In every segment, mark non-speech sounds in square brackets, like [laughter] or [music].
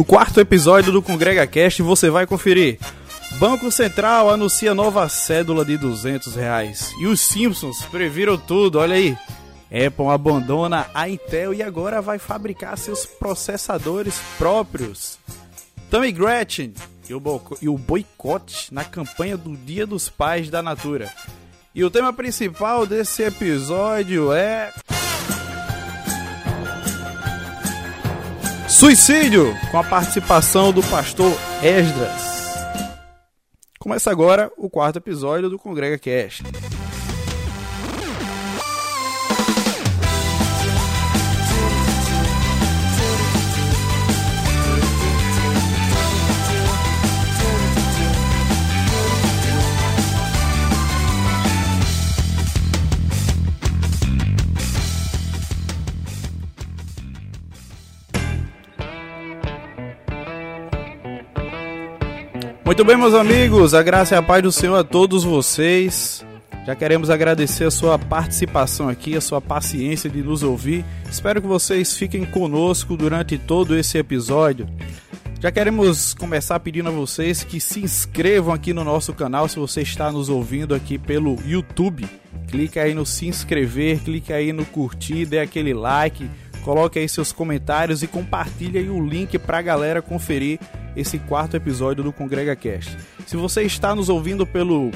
No quarto episódio do Congrega Cast você vai conferir. Banco Central anuncia nova cédula de 200 reais. E os Simpsons previram tudo, olha aí. Apple abandona a Intel e agora vai fabricar seus processadores próprios. Tammy Gretchen e o boicote na campanha do Dia dos Pais da Natura. E o tema principal desse episódio é. Suicídio, com a participação do pastor Esdras. Começa agora o quarto episódio do Congrega Cast. Muito bem, meus amigos, a graça e a paz do Senhor a todos vocês. Já queremos agradecer a sua participação aqui, a sua paciência de nos ouvir. Espero que vocês fiquem conosco durante todo esse episódio. Já queremos começar pedindo a vocês que se inscrevam aqui no nosso canal se você está nos ouvindo aqui pelo YouTube. Clica aí no se inscrever, clica aí no curtir, dê aquele like, coloque aí seus comentários e compartilhe aí o link para a galera conferir esse quarto episódio do Congrega Cast. Se você está nos ouvindo pelo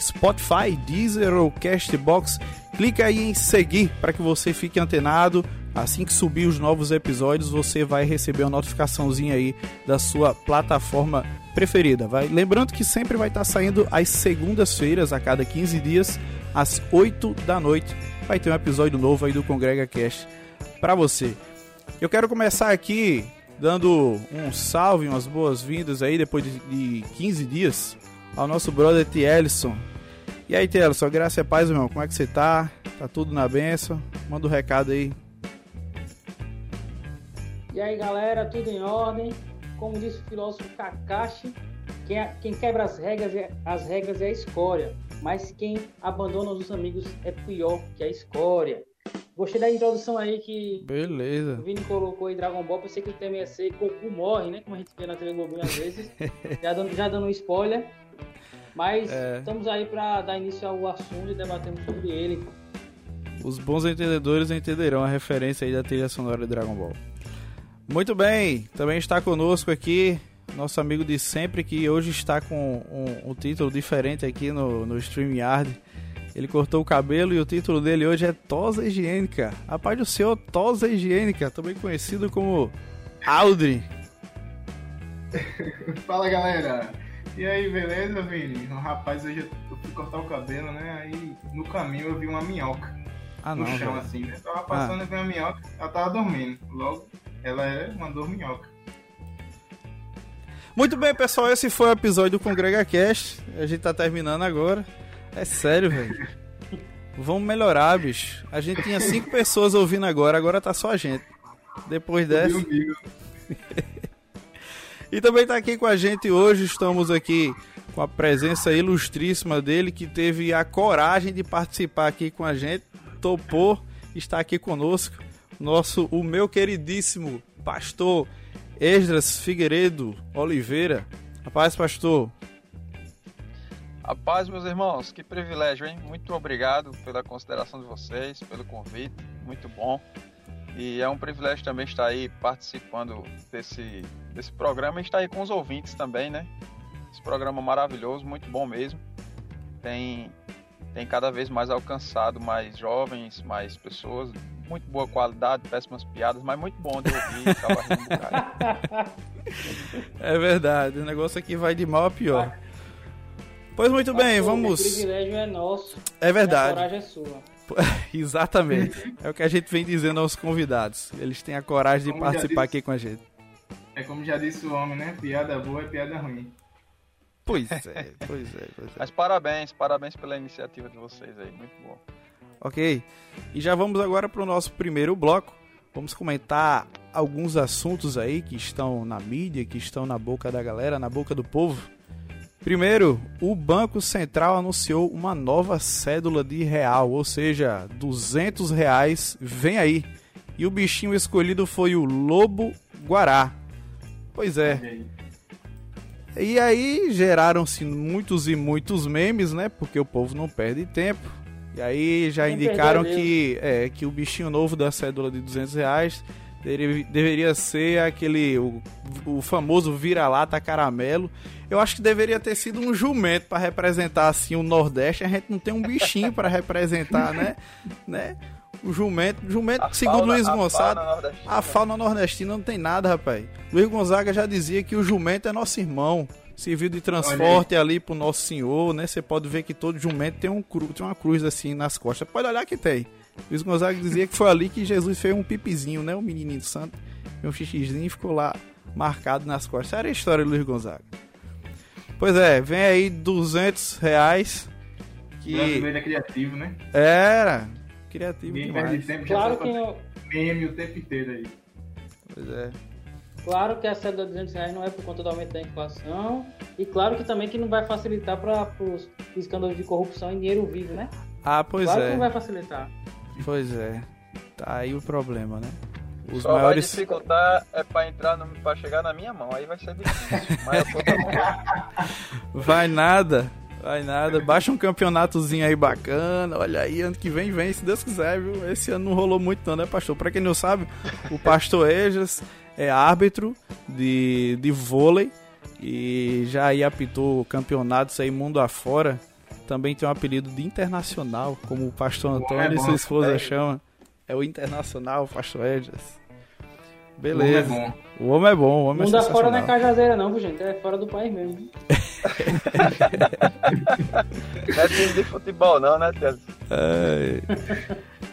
Spotify, Deezer ou Castbox, clica aí em seguir para que você fique antenado. Assim que subir os novos episódios, você vai receber uma notificaçãozinha aí da sua plataforma preferida. Vai lembrando que sempre vai estar saindo às segundas-feiras, a cada 15 dias, às 8 da noite, vai ter um episódio novo aí do Congrega Cast para você. Eu quero começar aqui dando um salve, umas boas-vindas aí depois de, de 15 dias ao nosso brother T. Ellison. E aí, T. Ellison, graça e paz, irmão, como é que você tá? Tá tudo na benção? Manda um recado aí. E aí, galera, tudo em ordem? Como disse o filósofo Kakashi, quem, quem quebra as regras, é, as regras é a escória, mas quem abandona os amigos é pior que a escória. Gostei da introdução aí que Beleza. o Vini colocou aí Dragon Ball. Pensei que tema ia ser Goku morre, né? Como a gente vê na TV Globinho às vezes. [laughs] já, dando, já dando um spoiler. Mas é. estamos aí para dar início ao assunto e debatemos sobre ele. Os bons entendedores entenderão a referência aí da trilha sonora de Dragon Ball. Muito bem, também está conosco aqui nosso amigo de sempre que hoje está com um, um título diferente aqui no, no StreamYard. Ele cortou o cabelo e o título dele hoje é Tosa Higiênica. A paz do Senhor, Tosa Higiênica, também conhecido como Aldrin. [laughs] Fala galera! E aí, beleza, Vini? Rapaz, hoje eu fui cortar o cabelo, né? Aí no caminho eu vi uma minhoca. Ah, no não, chão, velho. assim, né? Tava passando ah. e vi uma minhoca, ela tava dormindo. Logo, ela é uma dorminhoca. Muito bem, pessoal, esse foi o episódio do Congrega Cast. A gente tá terminando agora. É sério, velho. Vamos melhorar, bicho. A gente tinha cinco pessoas ouvindo agora, agora tá só a gente. Depois dessa. [laughs] e também tá aqui com a gente hoje, estamos aqui com a presença ilustríssima dele, que teve a coragem de participar aqui com a gente, topou, está aqui conosco, nosso, o meu queridíssimo pastor Esdras Figueiredo Oliveira. Rapaz, pastor, a paz, meus irmãos, que privilégio, hein? Muito obrigado pela consideração de vocês, pelo convite, muito bom. E é um privilégio também estar aí participando desse, desse programa e estar aí com os ouvintes também, né? Esse programa maravilhoso, muito bom mesmo. Tem, tem cada vez mais alcançado mais jovens, mais pessoas. Muito boa qualidade, péssimas piadas, mas muito bom de ouvir. [laughs] é verdade, o negócio aqui vai de mal a pior. Pois muito bem, vamos. O privilégio é nosso. É verdade. a coragem é sua. [laughs] Exatamente. é o que a gente vem dizendo aos convidados. Eles têm a coragem de como participar disse, aqui com a gente. É como já disse o homem, né? Piada boa é piada ruim. Pois [laughs] é, pois é, pois é. Mas parabéns, parabéns pela iniciativa de vocês aí, muito bom. Ok, e já vamos agora para o nosso primeiro bloco. Vamos comentar alguns assuntos aí que estão na mídia, que estão na boca da galera, na boca do povo. Primeiro, o Banco Central anunciou uma nova cédula de real, ou seja, 200 reais, vem aí. E o bichinho escolhido foi o Lobo Guará. Pois é. E aí geraram-se muitos e muitos memes, né? Porque o povo não perde tempo. E aí já indicaram que, é, que o bichinho novo da cédula de 200 reais deveria ser aquele o, o famoso vira-lata caramelo. Eu acho que deveria ter sido um jumento para representar assim o Nordeste. A gente não tem um bichinho para representar, né? [laughs] né? O jumento, jumento a segundo fauna, Luiz Gonzaga, a fauna nordestina não tem nada, rapaz. Luiz Gonzaga já dizia que o jumento é nosso irmão serviu de transporte ali pro Nosso Senhor, né? Você pode ver que todo jumento tem, um cru, tem uma cruz assim nas costas. Pode olhar que tem. Luiz Gonzaga dizia que foi ali que Jesus fez um pipizinho, né? O menininho santo, um xixizinho e ficou lá marcado nas costas. Era a história do Luiz Gonzaga. Pois é, vem aí 200 reais. Que... Brasileiro é criativo, né? Era. Criativo Ninguém demais. Perde tempo, claro que eu... meme o tempo inteiro aí. Pois é. Claro que a cédula de 200 reais não é por conta do aumento da inflação. E claro que também que não vai facilitar para os escândalos de corrupção em dinheiro vivo, né? Ah, pois claro é. que não vai facilitar. Pois é. Tá aí o problema, né? Os Só maiores... vai dificultar é para entrar no... para chegar na minha mão, aí vai ser difícil. [laughs] Mas eu tô mão. Vai nada. Vai nada, baixa um campeonatozinho aí bacana. Olha aí, ano que vem, vem, se Deus quiser, viu? Esse ano não rolou muito, não, né, pastor? Pra quem não sabe, o [laughs] pastor Ejas é árbitro de, de vôlei e já aí apitou campeonatos aí mundo afora. Também tem um apelido de internacional, como o pastor Antônio é e sua esposa é. chama. É o internacional, o pastor Edges. Beleza. O homem é bom. O homem é bom, o homem mundo é afora não é cajazeira não, gente. É fora do país mesmo. [laughs] não é time de futebol não, né, Tiago? É.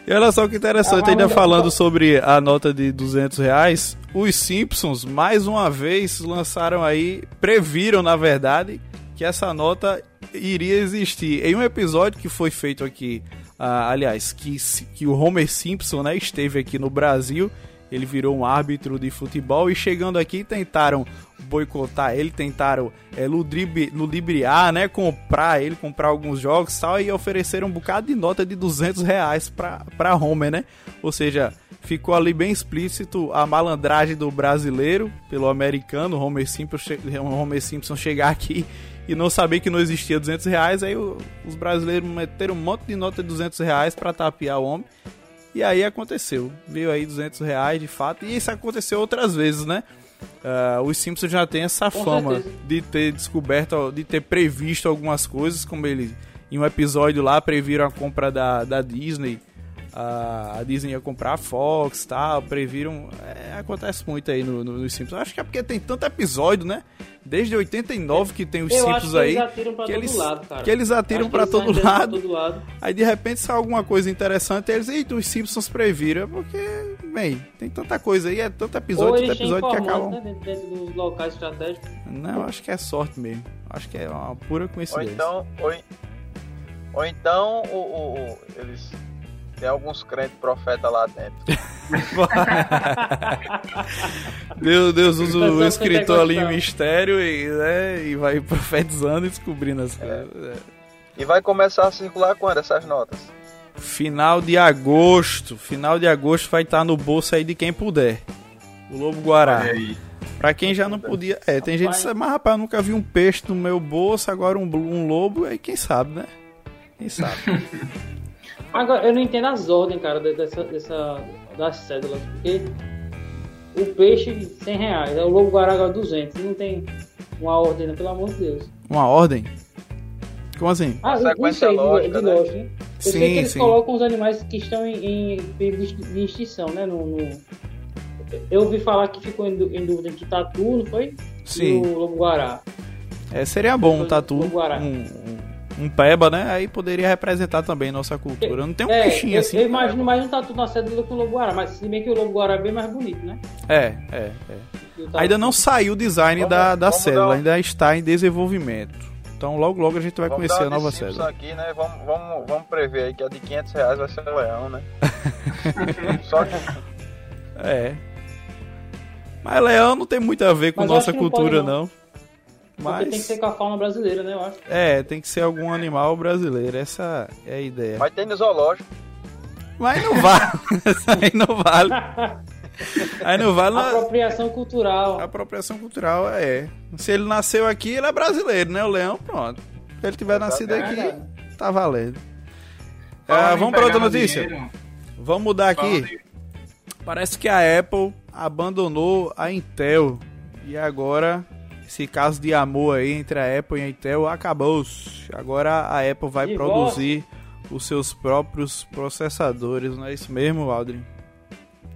E olha só que interessante, ainda falando sobre a nota de 200 reais, os Simpsons, mais uma vez, lançaram aí, previram, na verdade, que essa nota iria existir. Em um episódio que foi feito aqui, uh, aliás, que, que o Homer Simpson né, esteve aqui no Brasil, ele virou um árbitro de futebol e chegando aqui tentaram boicotar ele, tentaram é, ludibriar, né, comprar ele, comprar alguns jogos e tal, e ofereceram um bocado de nota de 200 reais pra Homer, né? Ou seja, ficou ali bem explícito a malandragem do brasileiro pelo americano, Homer Simpson, Homer Simpson chegar aqui e não saber que não existia 200 reais, aí os brasileiros meteram um monte de nota de 200 reais pra tapear o homem. E aí aconteceu. Veio aí 200 reais de fato. E isso aconteceu outras vezes, né? Uh, os Simpsons já tem essa Com fama certeza. de ter descoberto, de ter previsto algumas coisas, como ele em um episódio lá previram a compra da, da Disney. A Disney ia comprar a Fox tal, previram. É, acontece muito aí no, no, nos Simpsons. Acho que é porque tem tanto episódio, né? Desde 89 que tem os Eu Simpsons aí. Que eles atiram pra que todo eles, lado, cara. Que eles atiram pra todo lado. todo lado. Aí de repente sai alguma coisa interessante, eles, eita, os Simpsons previram. Porque, bem, tem tanta coisa aí, é tanto episódio, tanto episódio que acabam. Né, dentro dos locais estratégicos. Não, acho que é sorte mesmo. Acho que é uma pura coincidência. Ou então, ou, ou então o, o, o eles tem alguns crentes profetas lá dentro. [laughs] Deus, Deus usa o escritor ali em mistério e, né, e vai [laughs] profetizando e descobrindo as é. coisas. É. E vai começar a circular quando essas notas? Final de agosto. Final de agosto vai estar no bolso aí de quem puder. O Lobo Guará. Pra quem já não podia. É, tem gente que diz, mas rapaz, eu nunca vi um peixe no meu bolso, agora um, um lobo, aí quem sabe, né? Quem sabe. [laughs] Agora, eu não entendo as ordens, cara, dessa, dessa, das cédulas, porque o peixe 100 reais, o lobo guará 200, não tem uma ordem, né? pelo amor de Deus. Uma ordem? Como assim? Ah, não sei, lógica, de, de né? lógica, né? Eu sim, sei que eles sim. colocam os animais que estão em, em período de extinção, né? No, no, Eu ouvi falar que ficou em, dúvida entre tatu, não foi? Sim. E o lobo guará. É, seria bom um tatu, um, um peba, né? Aí poderia representar também nossa cultura. Não tem um é, peixinho eu, assim. Eu imagino mais um tatu na cédula que o lobo guará, mas se bem que o lobo guará é bem mais bonito, né? É, é, é. Ainda não saiu o design vamos, da, da cédula, ainda está em desenvolvimento. Então logo logo a gente vai vamos conhecer a nova cédula. aqui, né? Vamos, vamos, vamos prever aí que a de 500 reais vai ser o leão, né? [laughs] Só que... É. Mas leão não tem muito a ver com mas nossa cultura, não. não. Mas... Porque tem que ser com a fauna brasileira, né, eu acho. É, tem que ser algum animal brasileiro, essa é a ideia. Mas tem no zoológico. Mas não vale, [laughs] aí não vale. Aí não vale. Apropriação cultural. Apropriação cultural é. Se ele nasceu aqui, ele é brasileiro, né? O leão, pronto. Se ele tiver nascido aqui, tá valendo. É, vamos para outra notícia. Dinheiro. Vamos mudar aqui. Parece que a Apple abandonou a Intel. E agora, esse caso de amor aí entre a Apple e a Intel acabou. Agora a Apple vai produzir os seus próprios processadores, não é isso mesmo, Aldrin?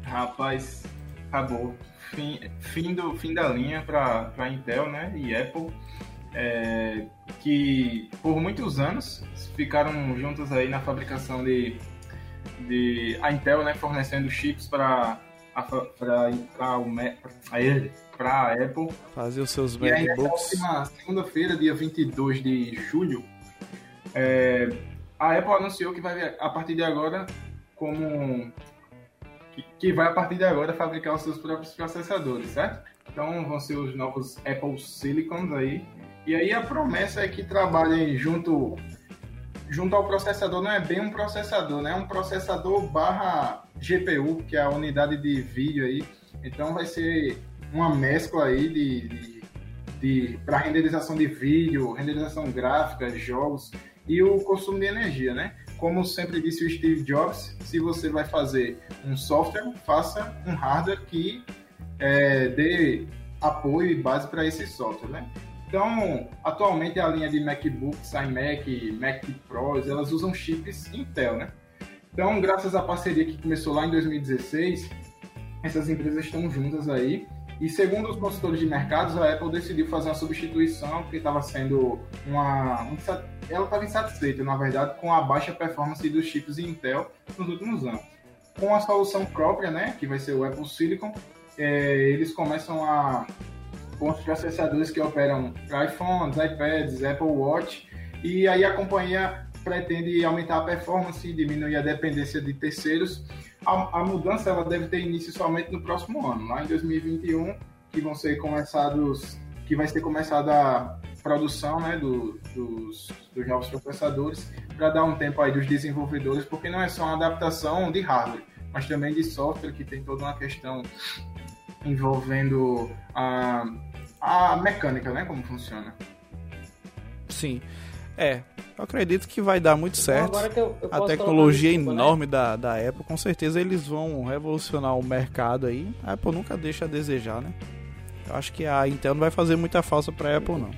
Rapaz, acabou. Fim, fim, do, fim da linha para Intel né, e Apple, é, que por muitos anos ficaram juntos aí na fabricação de, de a Intel né, fornecendo chips para para a Apple fazer os seus MacBooks. Na segunda-feira, dia 22 de julho, é, a Apple anunciou que vai a partir de agora como que, que, vai a partir de agora fabricar os seus próprios processadores, certo? Então vão ser os novos Apple Silicons aí. E aí a promessa é que trabalhem junto junto ao processador, não é bem um processador, né? É um processador barra GPU, que é a unidade de vídeo aí. Então vai ser uma mescla aí de, de, de para renderização de vídeo, renderização gráfica, jogos e o consumo de energia, né? Como sempre disse o Steve Jobs, se você vai fazer um software, faça um hardware que é, dê apoio e base para esse software, né? Então, atualmente a linha de MacBooks, iMac, Mac Pros, elas usam chips Intel, né? Então, graças à parceria que começou lá em 2016, essas empresas estão juntas aí e segundo os consultores de mercados, a Apple decidiu fazer uma substituição porque estava sendo uma. Um, ela estava insatisfeita, na verdade, com a baixa performance dos chips Intel nos últimos anos. Com a solução própria, né, que vai ser o Apple Silicon, é, eles começam a. com os processadores que operam iPhones, iPads, Apple Watch, e aí a companhia pretende aumentar a performance e diminuir a dependência de terceiros a, a, mudança ela deve ter início somente no próximo ano, lá em 2021, que vão ser começados, que vai ser começada a produção né, do, dos, dos novos processadores, para dar um tempo aí dos desenvolvedores, porque não é só uma adaptação de hardware, mas também de software, que tem toda uma questão envolvendo a, a mecânica, né, como funciona. Sim. É, eu acredito que vai dar muito certo. Eu, eu a tecnologia né? enorme né? da, da Apple, com certeza eles vão revolucionar o mercado aí. A Apple nunca deixa a desejar, né? Eu acho que a Intel não vai fazer muita falsa pra Apple, não.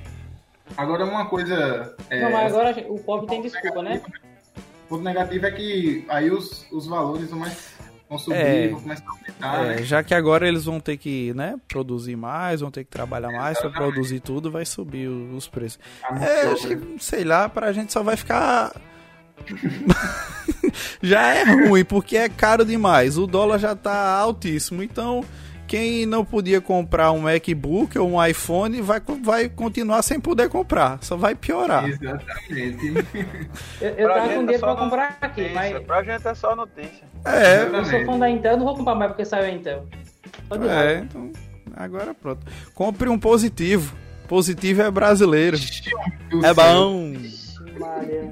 Agora uma coisa. É... Não, mas agora o pobre tem desculpa, né? O ponto negativo é que aí os, os valores vão mais vão subir, é, vão começar a aumentar. É, né? Já que agora eles vão ter que né, produzir mais, vão ter que trabalhar mais para produzir tudo, vai subir os preços. Ah, é, acho que, sei lá, pra gente só vai ficar. [laughs] já é ruim, porque é caro demais. O dólar já tá altíssimo, então quem não podia comprar um MacBook ou um iPhone vai, vai continuar sem poder comprar. Só vai piorar. Exatamente. eu, eu tava com dinheiro é pra comprar aqui, mas. Pra gente é só notícia. É. Eu sou fã da Intel, não vou comprar mais porque saiu a Intel. É, então. Agora pronto. Compre um positivo. Positivo é brasileiro. é bom.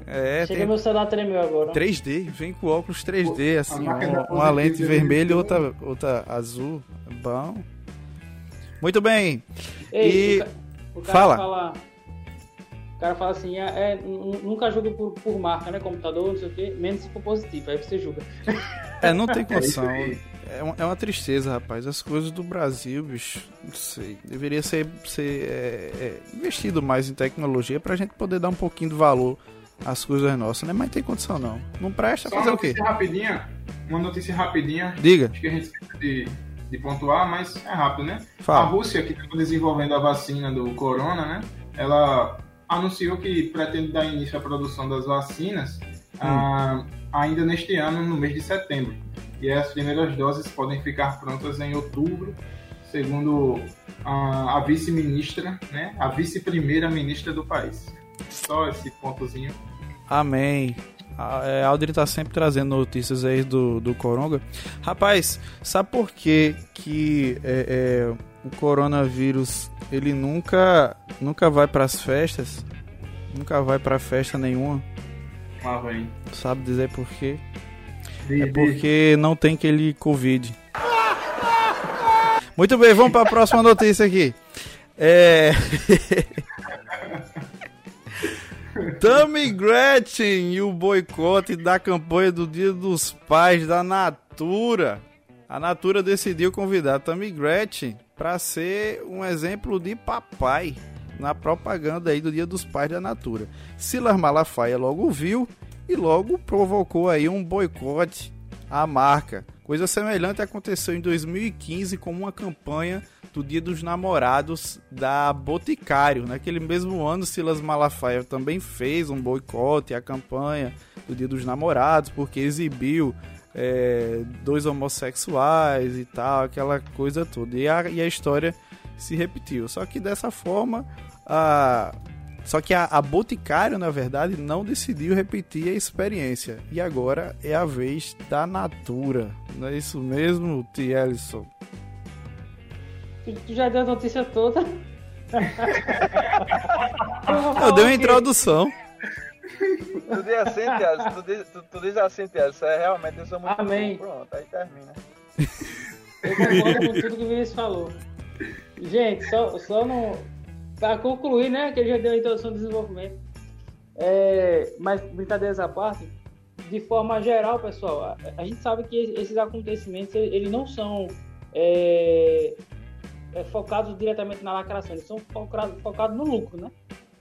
É, Chega tem... meu celular tremeu agora. 3D, vem com óculos 3D, assim, uma, uma lente vermelha e outra, outra azul. Bom. Muito bem. Ei, e... O, o fala. fala. O cara fala assim, é, é nunca julga por, por marca, né? Computador, não sei o quê, menos se for positivo, aí você julga. É, não tem [laughs] condição. É uma, é uma tristeza, rapaz. As coisas do Brasil, bicho, não sei. Deveria ser, ser é, é, investido mais em tecnologia pra gente poder dar um pouquinho de valor às coisas nossas, né? Mas não tem condição não. Não presta Só fazer o quê? Rapidinha, uma notícia rapidinha. Diga. Acho que a gente de, de pontuar, mas é rápido, né? Fala. A Rússia, que está desenvolvendo a vacina do corona, né? Ela anunciou que pretende dar início à produção das vacinas hum. ah, ainda neste ano, no mês de setembro e as primeiras doses podem ficar prontas em outubro, segundo a, a vice-ministra, né, a vice-primeira ministra do país. Só esse pontozinho. Amém. A é, Aldrin tá sempre trazendo notícias aí do, do Coronga. Rapaz, sabe por que, que é, é, o coronavírus ele nunca, nunca vai para as festas? Nunca vai para festa nenhuma? Ah, vem. Sabe dizer por quê? É porque não tem aquele Covid. Muito bem, vamos para a próxima notícia aqui. É... [laughs] Tammy Gretchen e o boicote da campanha do Dia dos Pais da Natura. A Natura decidiu convidar Tammy Gretchen para ser um exemplo de papai na propaganda aí do Dia dos Pais da Natura. Silas Malafaia logo viu e logo provocou aí um boicote à marca. Coisa semelhante aconteceu em 2015 com uma campanha do Dia dos Namorados da Boticário. Naquele mesmo ano, Silas Malafaia também fez um boicote à campanha do Dia dos Namorados, porque exibiu é, dois homossexuais e tal, aquela coisa toda. E a, e a história se repetiu. Só que dessa forma, a, só que a, a Boticário, na verdade, não decidiu repetir a experiência. E agora é a vez da Natura. Não é isso mesmo, T. Ellison? Tu já deu a notícia toda? Eu dei uma introdução. Tu diz assim, Tiago, tu, diz, tu, tu diz assim, isso é realmente eu sou muito Amém. Bom. Pronto, aí termina. Eu concordo com tudo que o Vinícius falou. Gente, só, só não. Pra concluir, né? Que ele já deu a introdução do desenvolvimento. É, mas, brincadeiras à parte, de forma geral, pessoal, a, a gente sabe que esses acontecimentos eles não são é, é, focados diretamente na lacração, eles são focados, no lucro, né?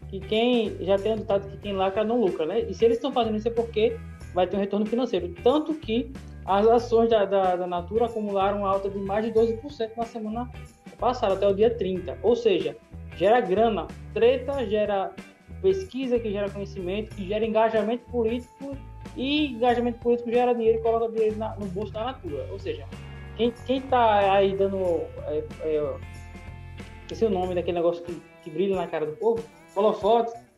Que quem já tem o ditado que quem lacra não lucra, né? E se eles estão fazendo isso é porque vai ter um retorno financeiro. Tanto que as ações da, da, da Natura acumularam alta de mais de 12% na semana passada, até o dia 30. Ou seja, gera grana, treta, gera pesquisa, que gera conhecimento, que gera engajamento político e engajamento político gera dinheiro e coloca dinheiro na, no bolso da Natura. Ou seja, quem, quem tá aí dando. É, é, é o nome daquele negócio que, que brilha na cara do povo?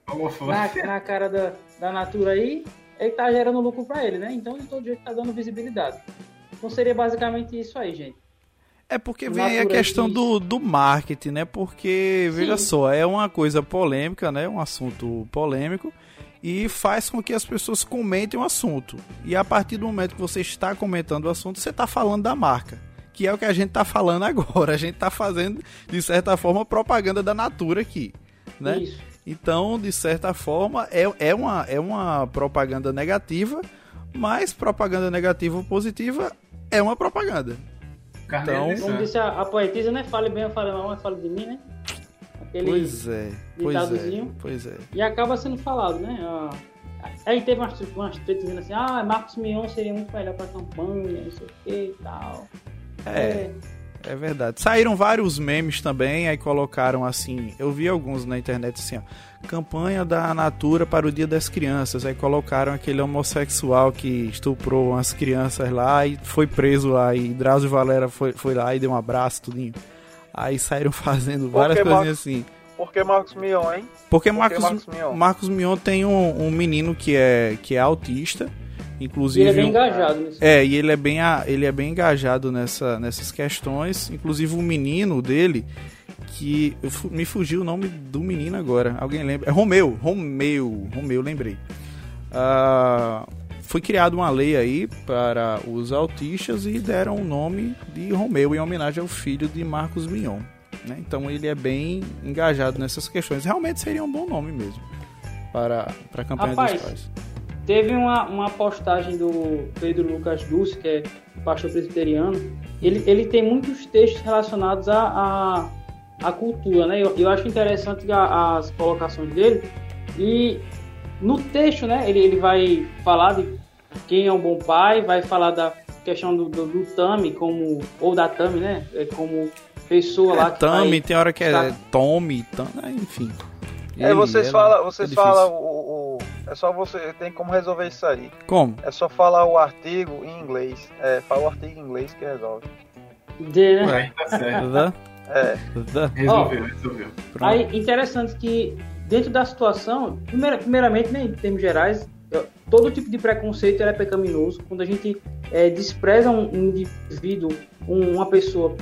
Holofote. Na, na cara da, da Natura aí, ele tá gerando lucro para ele, né? Então, de todo jeito, tá dando visibilidade. Então, seria basicamente isso aí, gente. É porque vem aí a questão do, do marketing, né? Porque, veja Sim. só, é uma coisa polêmica, né? Um assunto polêmico e faz com que as pessoas comentem o assunto. E a partir do momento que você está comentando o assunto, você está falando da marca. Que é o que a gente está falando [laughs] agora. A gente está fazendo, de certa forma, propaganda da Natura aqui. Né? Isso. Então, de certa forma, é, é, uma, é uma propaganda negativa, mas propaganda negativa ou positiva é uma propaganda. Então, como disse a, a poetisa, né? Fale bem ou fale mal, mas fale de mim, né? Aquele pois é, pois é, pois é. E acaba sendo falado, né? Ah, aí teve umas, umas tretas dizendo assim, ah, Marcos Mion seria muito melhor pra campanha, não sei o que e tal. É, é, é. verdade. Saíram vários memes também, aí colocaram assim, eu vi alguns na internet assim, ó, campanha da Natura para o Dia das Crianças, aí colocaram aquele homossexual que estuprou umas crianças lá e foi preso lá, e Drauzio Valera foi, foi lá e deu um abraço, tudinho. Aí saíram [laughs] fazendo várias coisinhas Marcos, assim. Por que Marcos Mion, hein? Porque Por Marcos, Marcos Mion? Marcos Mion tem um, um, menino que é, que é autista. Inclusive, ele é bem engajado nisso. É, e ele é bem, ele é bem engajado nessa, nessas questões. Inclusive o menino dele, que me fugiu o nome do menino agora. Alguém lembra? É Romeu, Romeu, Romeu, lembrei. Uh, foi criada uma lei aí para os autistas e deram o nome de Romeu em homenagem ao filho de Marcos Mion. Né? Então ele é bem engajado nessas questões. Realmente seria um bom nome mesmo para, para a campanha Rapaz, dos pais. Teve uma, uma postagem do Pedro Lucas Dulce, que é pastor presbiteriano. Ele, ele tem muitos textos relacionados à a, a, a, cultura, né? Eu, eu acho interessante a, as colocações dele. E no texto, né, ele, ele vai falar de quem é um bom pai, vai falar da questão do, do, do Tami, como, ou da Tami, né? É como pessoa é, lá que Tami, vai, tem hora que é tá... Tommy, Tam, enfim. É, vocês falam, vocês é falam o, o, é só você tem como resolver isso aí. Como? É só falar o artigo em inglês. É, fala o artigo em inglês que resolve. De, né? tá certo. É. Resolveu, resolveu. Aí, interessante que dentro da situação, primeiramente, né, em termos gerais, todo tipo de preconceito é pecaminoso. Quando a gente é, despreza um indivíduo, um, uma pessoa,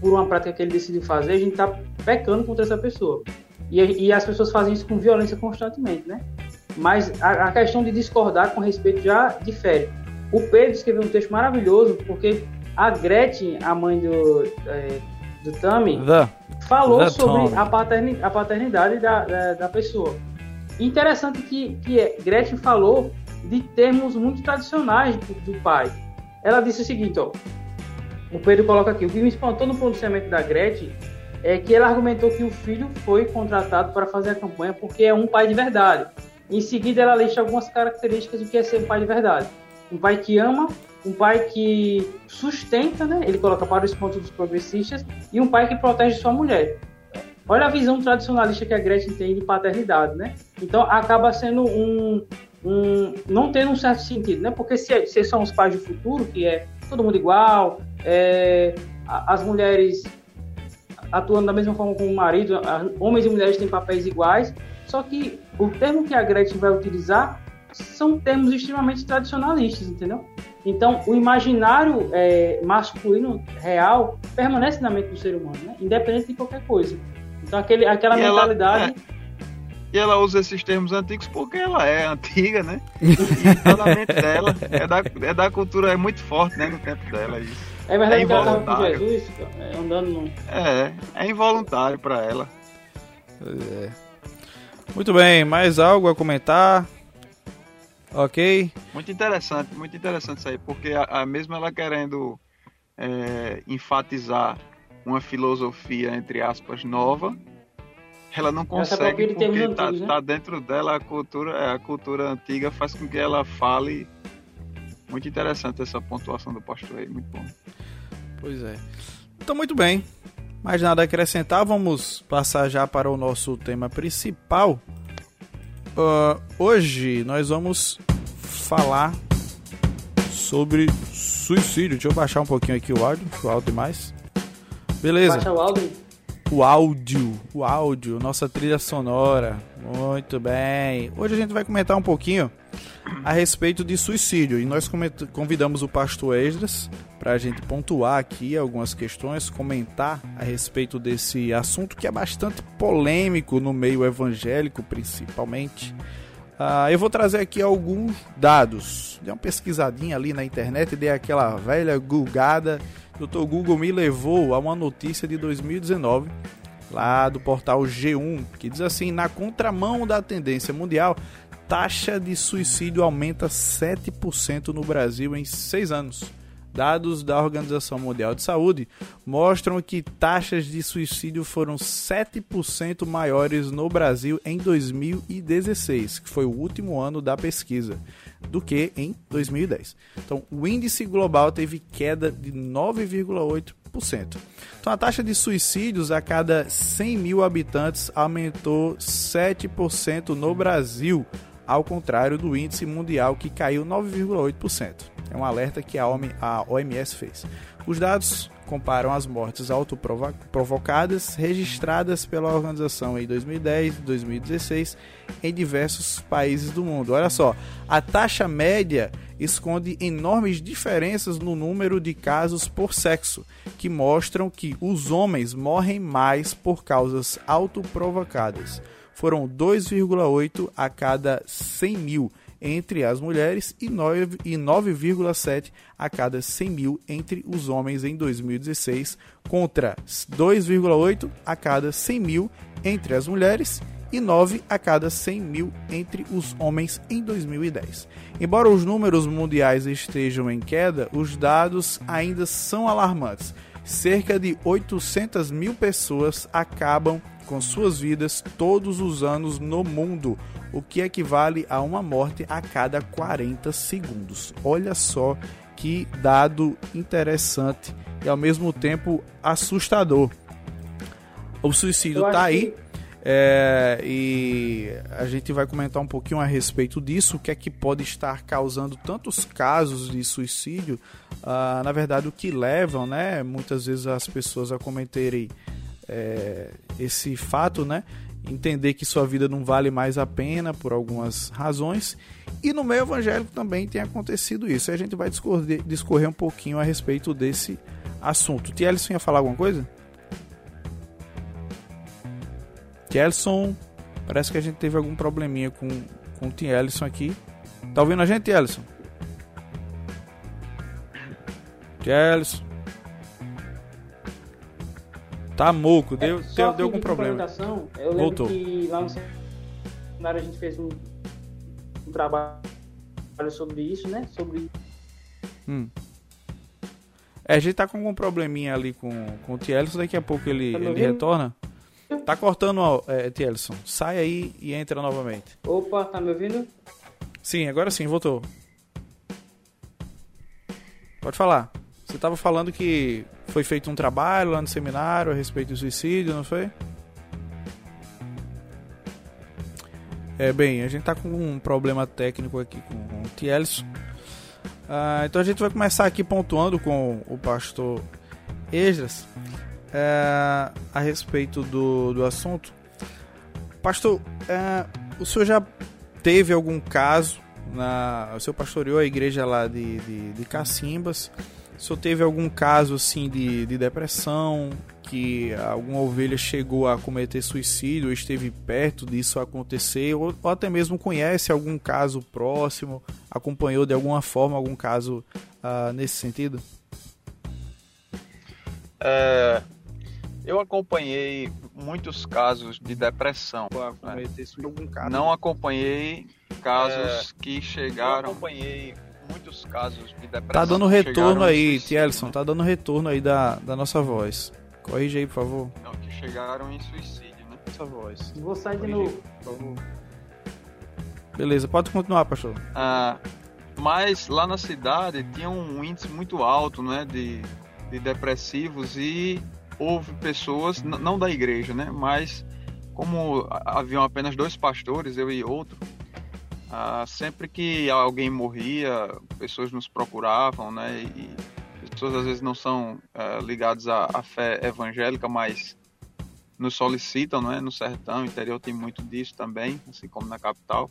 por uma prática que ele decidiu fazer, a gente está pecando contra essa pessoa. E, e, as pessoas fazem isso com violência constantemente, né? Mas a, a, questão de discordar com respeito já difere. O Pedro escreveu um texto maravilhoso, porque a Gretchen, a mãe do, é, do Tami, the, falou the sobre a paternidade, a paternidade da, da, da, pessoa. Interessante que, que Gretchen falou de termos muito tradicionais do, do pai. Ela disse o seguinte, ó, o Pedro coloca aqui, o que me espantou no pronunciamento da Gretchen é que ela argumentou que o filho foi contratado para fazer a campanha porque é um pai de verdade. Em seguida, ela lista algumas características do que é ser um pai de verdade. Um pai que ama, um pai que sustenta, né? ele coloca para os pontos dos progressistas, e um pai que protege sua mulher. Olha a visão tradicionalista que a Gretchen tem de paternidade, né? Então acaba sendo um, um não tendo um certo sentido, né? Porque se, se são os pais do futuro, que é todo mundo igual, é, as mulheres atuando da mesma forma como o marido, homens e mulheres têm papéis iguais, só que o termo que a Gretchen vai utilizar são termos extremamente tradicionalistas, entendeu? Então, o imaginário é, masculino real permanece na mente do ser humano, né? independente de qualquer coisa. Então, aquele, aquela e mentalidade. Ela, é, e ela usa esses termos antigos porque ela é antiga, né? [laughs] E tá na mente dela. É da, é da cultura, é muito forte, né? No tempo dela. Isso. É verdade é que ela com Jesus, é, andando no... É, é involuntário para ela. É. Muito bem, mais algo a comentar? Ok. Muito interessante, muito interessante isso aí, porque a, a mesmo ela querendo é, enfatizar uma filosofia, entre aspas, nova, ela não consegue porque está né? tá dentro dela a cultura, é, a cultura antiga faz com que ela fale muito interessante essa pontuação do pastor aí, muito bom. Pois é. Então, muito bem. Mais nada a acrescentar, vamos passar já para o nosso tema principal. Uh, hoje nós vamos falar sobre suicídio. Deixa eu baixar um pouquinho aqui o áudio, o áudio mais. Beleza. Baixa o áudio. O áudio, o áudio, nossa trilha sonora. Muito bem. Hoje a gente vai comentar um pouquinho a respeito de suicídio. E nós convidamos o pastor Esdras para a gente pontuar aqui algumas questões, comentar a respeito desse assunto que é bastante polêmico no meio evangélico, principalmente. Uh, eu vou trazer aqui alguns dados. Dei uma pesquisadinha ali na internet, dei aquela velha gulgada. Dr. Google me levou a uma notícia de 2019 lá do portal G1, que diz assim: na contramão da tendência mundial, taxa de suicídio aumenta 7% no Brasil em seis anos. Dados da Organização Mundial de Saúde mostram que taxas de suicídio foram 7% maiores no Brasil em 2016, que foi o último ano da pesquisa, do que em 2010. Então, o índice global teve queda de 9,8%. Então, a taxa de suicídios a cada 100 mil habitantes aumentou 7% no Brasil, ao contrário do índice mundial que caiu 9,8%. É um alerta que a OMS fez. Os dados comparam as mortes autoprovocadas registradas pela organização em 2010 e 2016 em diversos países do mundo. Olha só, a taxa média esconde enormes diferenças no número de casos por sexo, que mostram que os homens morrem mais por causas autoprovocadas foram 2,8 a cada 100 mil entre as mulheres e 9,7 a cada 100 mil entre os homens em 2016, contra 2,8 a cada 100 mil entre as mulheres e 9 a cada 100 mil entre os homens em 2010. Embora os números mundiais estejam em queda, os dados ainda são alarmantes. Cerca de 800 mil pessoas acabam com suas vidas todos os anos no mundo, o que equivale a uma morte a cada 40 segundos. Olha só que dado interessante e ao mesmo tempo assustador. O suicídio está aí. É, e a gente vai comentar um pouquinho a respeito disso, o que é que pode estar causando tantos casos de suicídio, uh, na verdade o que levam, né, muitas vezes as pessoas a cometerem é, esse fato, né? Entender que sua vida não vale mais a pena por algumas razões. E no meio evangélico também tem acontecido isso. A gente vai discorrer, discorrer um pouquinho a respeito desse assunto. Tielson ia falar alguma coisa? Tielson, parece que a gente teve algum probleminha com, com o Tielson aqui. Tá ouvindo a gente, Tielson? Tielson. Tá moco, deu, é, deu, deu algum problema. Eu lembro Voltou. que lá no seminário a gente fez um, um trabalho sobre isso, né? Sobre. Hum. É, a gente tá com algum probleminha ali com, com o Tielson, daqui a pouco ele, tá ele retorna. Tá cortando, é, Tielson. Sai aí e entra novamente. Opa, tá me ouvindo? Sim, agora sim, voltou. Pode falar. Você estava falando que foi feito um trabalho lá no seminário a respeito do suicídio, não foi? É, bem, a gente tá com um problema técnico aqui com o Tielson. Ah, então a gente vai começar aqui pontuando com o pastor Esdras é, a respeito do, do assunto. Pastor, é, o senhor já teve algum caso na, o senhor pastoreou a igreja lá de, de, de Cacimbas. O senhor teve algum caso assim de, de depressão, que alguma ovelha chegou a cometer suicídio, ou esteve perto disso acontecer, ou, ou, até mesmo conhece algum caso próximo, acompanhou de alguma forma algum caso uh, nesse sentido? É, eu acompanhei muitos casos de depressão. Né? Não acompanhei casos é, que chegaram. Eu acompanhei muitos casos de depressão. Tá dando retorno aí, Tielson, tá dando retorno aí da, da nossa voz. Corrige aí, por favor. Não, que chegaram em suicídio, né? Nossa voz. Vou sair de novo, por favor. Beleza, pode continuar, pastor. Ah, mas lá na cidade tinha um índice muito alto, né, de, de depressivos e houve pessoas, não da igreja, né, mas como haviam apenas dois pastores, eu e outro, ah, sempre que alguém morria, pessoas nos procuravam, né? E pessoas às vezes não são ah, ligadas à, à, fé evangélica, mas nos solicitam, né? No sertão, interior tem muito disso também, assim como na capital.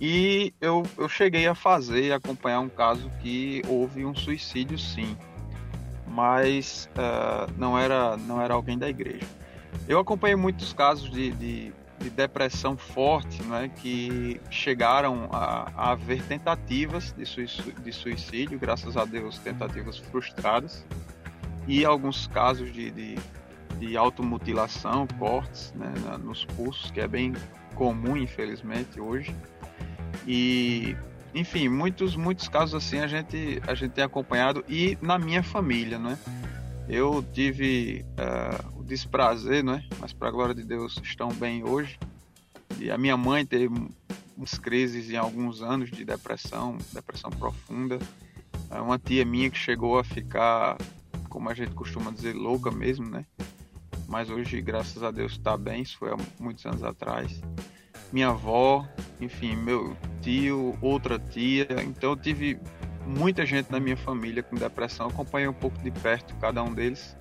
E eu, eu cheguei a fazer, acompanhar um caso que houve um suicídio, sim, mas uh, não era não era alguém da igreja. Eu acompanhei muitos casos de, de de depressão forte, né, que chegaram a, a haver tentativas de suicídio, de suicídio, graças a Deus, tentativas frustradas, e alguns casos de, de, de automutilação, cortes né, nos pulsos, que é bem comum, infelizmente, hoje. E, enfim, muitos, muitos casos assim a gente, a gente tem acompanhado, e na minha família, né? Eu tive uh, o desprazer, né? Mas para a glória de Deus estão bem hoje. E a minha mãe teve umas crises em alguns anos de depressão, depressão profunda. Uh, uma tia minha que chegou a ficar, como a gente costuma dizer, louca mesmo, né? Mas hoje, graças a Deus, está bem. Isso foi há muitos anos atrás. Minha avó, enfim, meu tio, outra tia. Então eu tive muita gente na minha família com depressão, acompanhei um pouco de perto cada um deles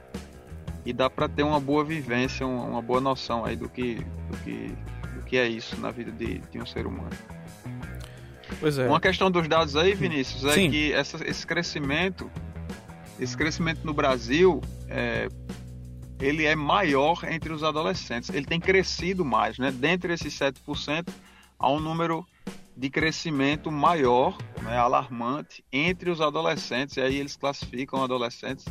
e dá para ter uma boa vivência, uma, boa noção aí do que, do que, do que é isso na vida de, de um ser humano. Pois é. Uma questão dos dados aí, Vinícius, é Sim. que essa, esse crescimento, esse crescimento no Brasil, é, ele é maior entre os adolescentes. Ele tem crescido mais, né? Dentre esses 7%, há um número de crescimento maior, né, alarmante, entre os adolescentes, e aí eles classificam adolescentes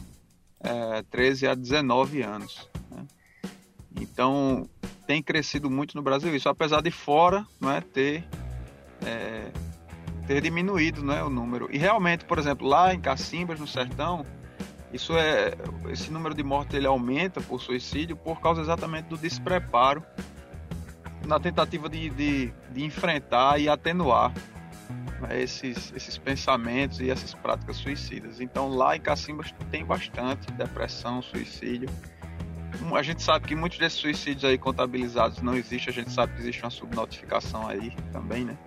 é, 13 a 19 anos. Né? Então, tem crescido muito no Brasil isso, apesar de fora né, ter, é, ter diminuído né, o número. E realmente, por exemplo, lá em Cacimbas, no Sertão, isso é esse número de mortes ele aumenta por suicídio por causa exatamente do despreparo na tentativa de, de, de enfrentar e atenuar né, esses, esses pensamentos e essas práticas suicidas. Então lá em Cacimbas tem bastante depressão, suicídio. A gente sabe que muitos desses suicídios aí contabilizados não existem, a gente sabe que existe uma subnotificação aí também, né?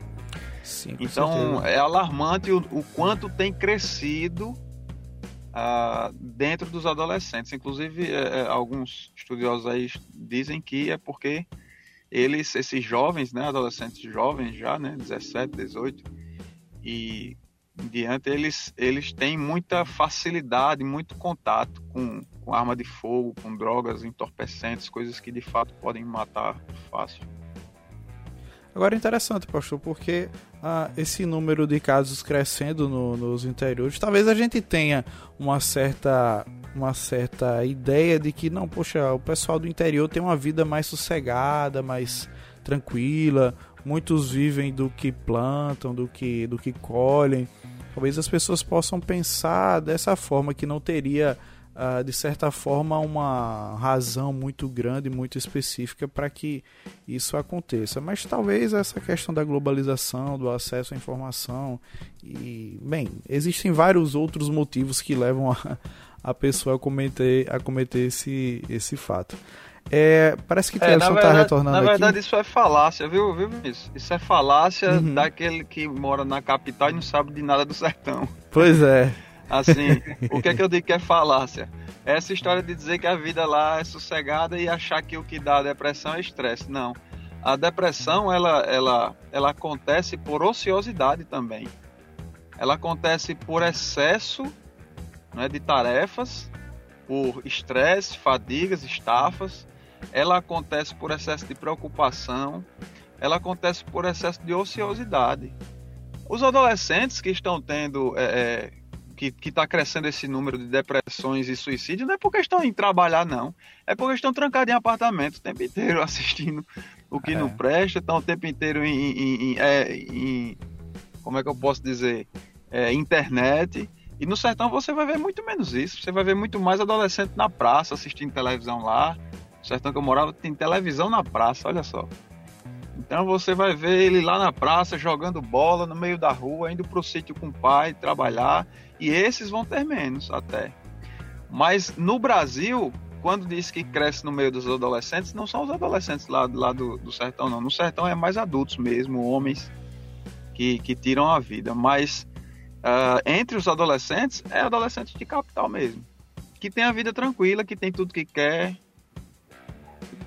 Sim, então certeza. é alarmante o, o, quanto tem crescido uh, dentro dos adolescentes. Inclusive, é, é, alguns estudiosos aí dizem que é porque eles, esses jovens, né, adolescentes jovens já, né, 17, 18 e em diante, eles, eles têm muita facilidade, muito contato com, com arma de fogo, com drogas entorpecentes, coisas que de fato podem matar fácil. Agora é interessante, pastor, porque ah, esse número de casos crescendo no, nos interiores, talvez a gente tenha uma certa uma certa ideia de que não, poxa, o pessoal do interior tem uma vida mais sossegada, mais tranquila, muitos vivem do que plantam, do que do que colhem. Talvez as pessoas possam pensar dessa forma que não teria uh, de certa forma, uma razão muito grande, muito específica para que isso aconteça. Mas talvez essa questão da globalização, do acesso à informação, e, bem, existem vários outros motivos que levam a, a pessoa a cometer, a cometer esse, esse fato. É, parece que o é, está retornando Na verdade, aqui. isso é falácia, viu, viu isso? Isso é falácia uhum. daquele que mora na capital e não sabe de nada do sertão. Pois é. [laughs] Assim, o que é que eu digo que é falácia? Essa história de dizer que a vida lá é sossegada e achar que o que dá a depressão é estresse. Não. A depressão, ela, ela, ela acontece por ociosidade também. Ela acontece por excesso né, de tarefas, por estresse, fadigas, estafas. Ela acontece por excesso de preocupação. Ela acontece por excesso de ociosidade. Os adolescentes que estão tendo é, é que está crescendo esse número de depressões e suicídios não é porque estão em trabalhar, não. É porque estão trancados em apartamento o tempo inteiro [laughs] assistindo o que é. não presta, estão o tempo inteiro em, em, em, é, em como é que eu posso dizer, é, internet. E no sertão você vai ver muito menos isso. Você vai ver muito mais adolescente na praça assistindo televisão lá. No sertão que eu morava tem televisão na praça, olha só. Então você vai ver ele lá na praça jogando bola no meio da rua, indo pro sítio com o pai trabalhar, e esses vão ter menos até. Mas no Brasil, quando diz que cresce no meio dos adolescentes, não são os adolescentes lá, lá do, do sertão, não. No sertão é mais adultos mesmo, homens que, que tiram a vida. Mas uh, entre os adolescentes, é adolescente de capital mesmo. Que tem a vida tranquila, que tem tudo que quer,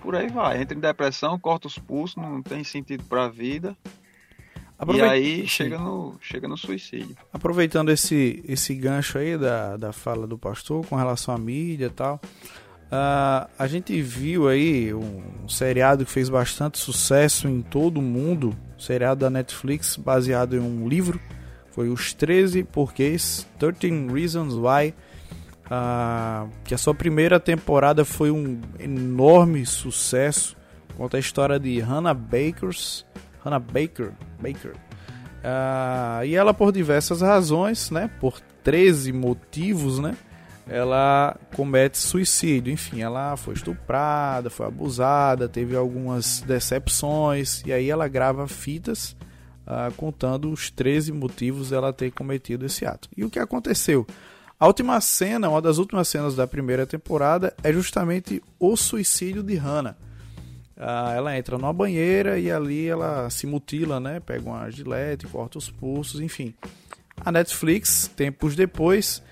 por aí vai. Entra em depressão, corta os pulsos, não tem sentido para a vida. E aí chega no, chega no suicídio. Aproveitando esse, esse gancho aí da, da fala do pastor com relação à mídia e tal, uh, a gente viu aí um, um, seriado que fez bastante sucesso em todo o mundo, um seriado da Netflix baseado em um livro, foi Os 13 Porquês, 13 Reasons Why, ah, que a sua primeira temporada foi um enorme sucesso. Conta a história de Hannah Bakers, Hannah Baker, Baker. Ah, e ela por diversas razões, né, por 13 motivos, né, ela comete suicídio. Enfim, ela foi estuprada, foi abusada, teve algumas decepções e aí ela grava fitas ah, contando os 13 motivos dela ter cometido esse ato. E o que aconteceu? A última cena, uma das últimas cenas da primeira temporada, é justamente o suicídio de Hannah. Ah, ela entra numa banheira e ali ela se mutila, né? Pega uma gilete, corta os pulsos, enfim. A Netflix, tempos depois,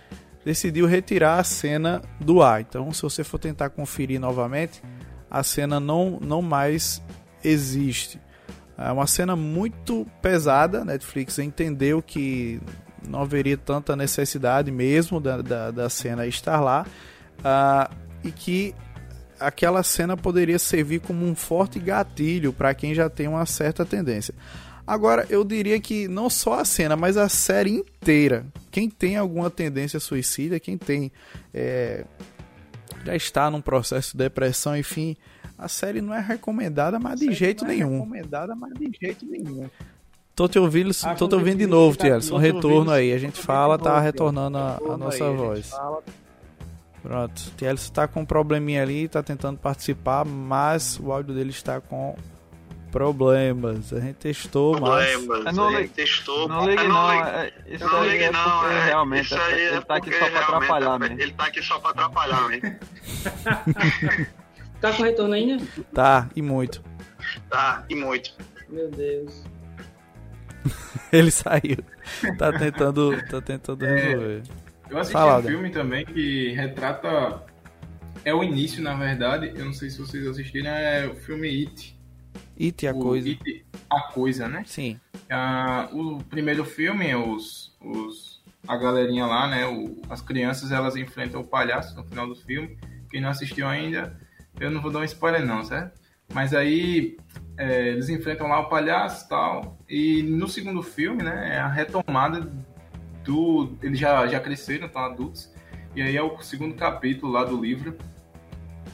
decidiu retirar a cena do ar. Então, se você for tentar conferir novamente, a cena não, não mais existe. É uma cena muito pesada. Netflix entendeu que não haveria tanta necessidade mesmo da, da, da cena estar lá uh, e que aquela cena poderia servir como um forte gatilho para quem já tem uma certa tendência. Agora, eu diria que não só a cena, mas a série inteira. Quem tem alguma tendência suicida, quem tem. É, já está num processo de depressão, enfim. A série não é recomendada, mas de jeito é nenhum. recomendada, mas de jeito nenhum. Tô te ouvindo, ah, tô te ouvindo de novo, Tielson. Um retorno aí. A gente fala, tá retornando a, a nossa voz. Pronto. Tielson tá com um probleminha ali, tá tentando participar, mas o áudio dele está com problemas. A gente testou, problemas. mas. Não, ligue, testou, não ligue, não. É, isso não aí é não, é, realmente. Isso aí é ele tá aqui só pra atrapalhar, né? Ele tá aqui só pra atrapalhar, né? [laughs] tá com retorno ainda? Tá, e muito. Tá, e muito. Meu Deus. [laughs] ele saiu. Tá tentando, tá tentando é, resolver. Eu assisti Fala, um filme também que retrata. É o início, na verdade. Eu não sei se vocês assistiram, é o filme It. It, a o coisa. It, a coisa, né? Sim. Ah, o primeiro filme, os, os, a galerinha lá, né? O, as crianças elas enfrentam o palhaço no final do filme. Quem não assistiu ainda, eu não vou dar um spoiler, não, certo? Mas aí é, eles enfrentam lá o palhaço e tal. E no segundo filme, né, é a retomada do. Eles já, já cresceram, estão adultos. E aí é o segundo capítulo lá do livro.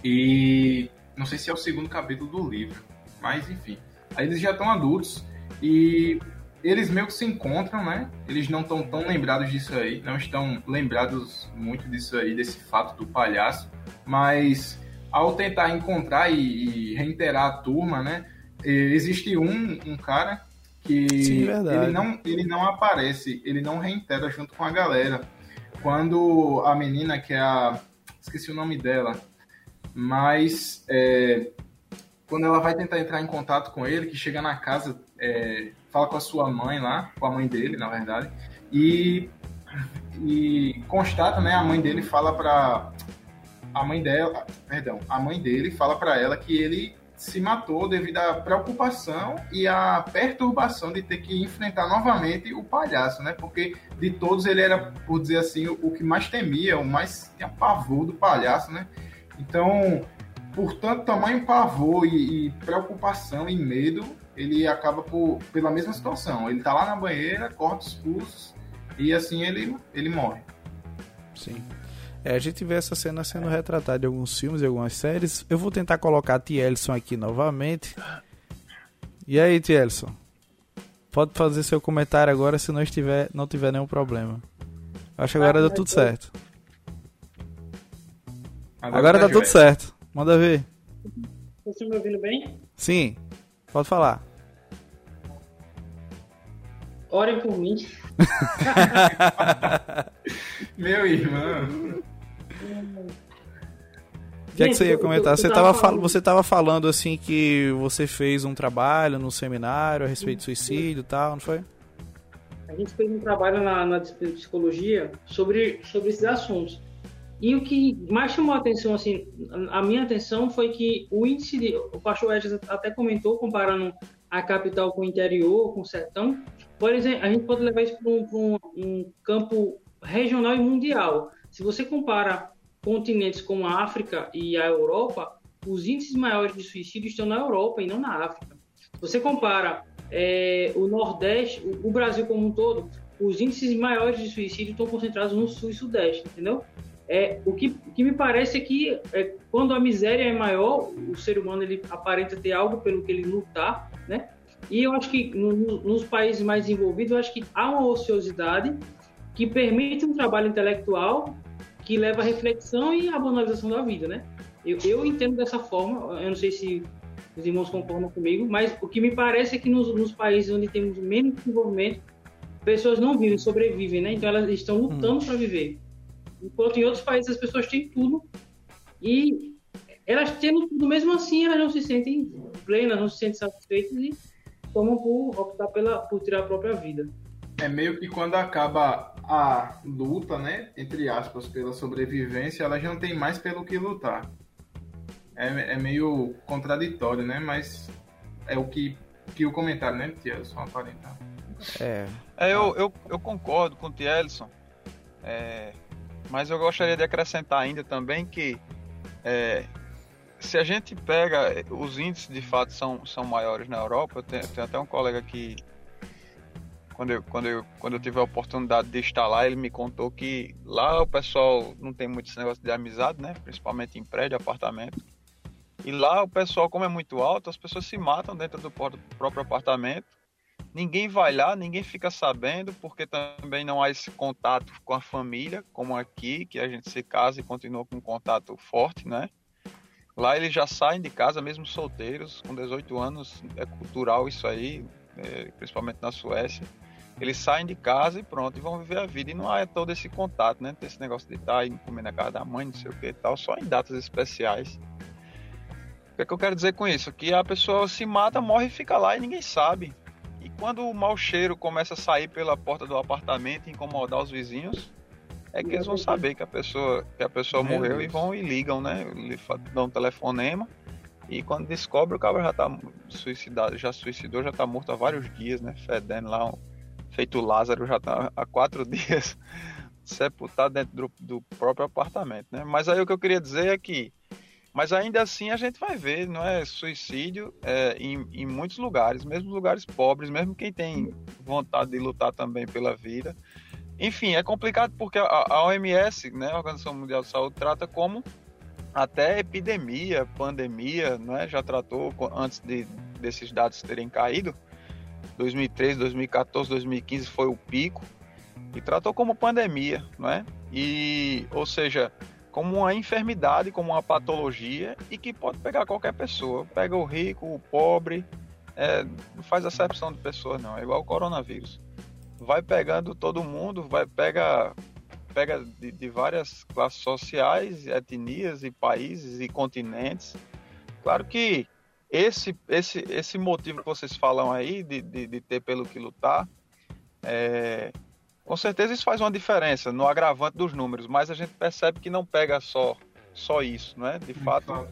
E não sei se é o segundo capítulo do livro, mas enfim. Aí eles já estão adultos e eles meio que se encontram, né? Eles não estão tão lembrados disso aí, não estão lembrados muito disso aí, desse fato do palhaço, mas ao tentar encontrar e, e reiterar a turma, né? Existe um, um cara que Sim, ele, não, ele não aparece, ele não reitera junto com a galera. Quando a menina, que é a. Esqueci o nome dela, mas é, quando ela vai tentar entrar em contato com ele, que chega na casa, é, fala com a sua mãe lá, com a mãe dele, na verdade, e, e constata, né? A mãe dele fala para a mãe dela, perdão, a mãe dele fala para ela que ele se matou devido à preocupação e à perturbação de ter que enfrentar novamente o palhaço, né? Porque de todos ele era, por dizer assim, o que mais temia, o mais tinha pavor do palhaço, né? Então, por tanto tamanho pavor e, e preocupação e medo, ele acaba por, pela mesma situação. Ele tá lá na banheira, corta os pulsos e assim ele, ele morre. Sim. É, a gente vê essa cena sendo retratada em alguns filmes e algumas séries. Eu vou tentar colocar a Tielson aqui novamente. E aí, Tielson? Pode fazer seu comentário agora se não, estiver, não tiver nenhum problema. Acho que agora ah, deu tudo certo. Agora, agora tá, tá tudo certo. Manda ver. Você me ouvindo bem? Sim. Pode falar. Orem por mim. [laughs] [laughs] Meu irmão. O que, é que você ia comentar? Você estava falando, você tava falando assim que você fez um trabalho no seminário a respeito de suicídio e tal, não foi? A gente fez um trabalho na, na disciplina de psicologia sobre, sobre esses assuntos. E o que mais chamou a atenção, assim, a minha atenção foi que o índice de. O pastor Edson até comentou, comparando a capital com o interior, com o sertão. Por exemplo, a gente pode levar isso para um, um, um campo regional e mundial. Se você compara continentes como a África e a Europa, os índices maiores de suicídio estão na Europa e não na África. Se você compara é, o Nordeste, o, o, Brasil como um todo, os índices maiores de suicídio estão concentrados no Sul e Sudeste, entendeu? É, o, que, o que me parece é que é, quando a miséria é maior, o ser humano ele aparenta ter algo pelo que ele lutar, né? E eu acho que no, nos países mais desenvolvidos, eu acho que há uma ociosidade que permite um trabalho intelectual que leva à reflexão e à banalização da vida, né? Eu, eu entendo dessa forma, eu não sei se os irmãos concordam comigo, mas o que me parece é que nos, nos países onde temos menos desenvolvimento, pessoas não vivem, sobrevivem, né? Então elas estão lutando hum. para viver. Enquanto em outros países as pessoas têm tudo e elas tendo tudo, mesmo assim elas não se sentem plenas, não se sentem satisfeitas e tomam por optar pela, por tirar a própria vida é meio que quando acaba a luta, né, entre aspas, pela sobrevivência, ela já não tem mais pelo que lutar. É, é meio contraditório, né, mas é o que, que o comentário, né, Tielson, aparenta. É. é eu, eu, eu concordo com o Tielson, é, mas eu gostaria de acrescentar ainda também que é, se a gente pega, os índices de fato são, são maiores na Europa, eu tenho, tenho até um colega que quando eu, quando, eu, quando eu tive a oportunidade de estar lá, ele me contou que lá o pessoal não tem muito esse negócio de amizade, né? Principalmente em prédio, apartamento. E lá o pessoal, como é muito alto, as pessoas se matam dentro do próprio apartamento. Ninguém vai lá, ninguém fica sabendo, porque também não há esse contato com a família, como aqui, que a gente se casa e continua com um contato forte, né? Lá eles já saem de casa, mesmo solteiros, com 18 anos, é cultural isso aí, é, principalmente na Suécia eles saem de casa e pronto, e vão viver a vida. E não há todo esse contato, né? Esse negócio de estar indo comer na casa da mãe, não sei o que e tal, só em datas especiais. O que, é que eu quero dizer com isso? Que a pessoa se mata, morre e fica lá e ninguém sabe. E quando o mau cheiro começa a sair pela porta do apartamento e incomodar os vizinhos, é que eles vão saber que a pessoa, que a pessoa morreu Deus. e vão e ligam, né? Dão um telefonema. E quando descobre, o cara já tá suicidado, já suicidou, já tá morto há vários dias, né? Fedendo lá, feito Lázaro, já está há quatro [laughs] dias sepultado dentro do, do, próprio apartamento, né? Mas aí o que eu queria dizer é que, mas ainda assim a gente vai ver, não é, suicídio é, em, em muitos lugares, mesmo lugares pobres, mesmo quem tem vontade de lutar também pela vida, enfim, é complicado porque a, a OMS, né, a Organização Mundial de Saúde, trata como até epidemia, pandemia, né, já tratou antes de, desses dados terem caído. 2013, 2014, 2015 foi o pico e tratou como pandemia, né? E, ou seja, como uma enfermidade, como uma patologia e que pode pegar qualquer pessoa. Pega o rico, o pobre, é, não faz acepção de pessoas não, é igual o coronavírus. Vai pegando todo mundo, vai pega pega de, de várias classes sociais, etnias e países e continentes. Claro que esse, esse, esse motivo que vocês falam aí de, de, de ter pelo que lutar, é, com certeza isso faz uma diferença no agravante dos números, mas a gente percebe que não pega só, só isso, né? De fato,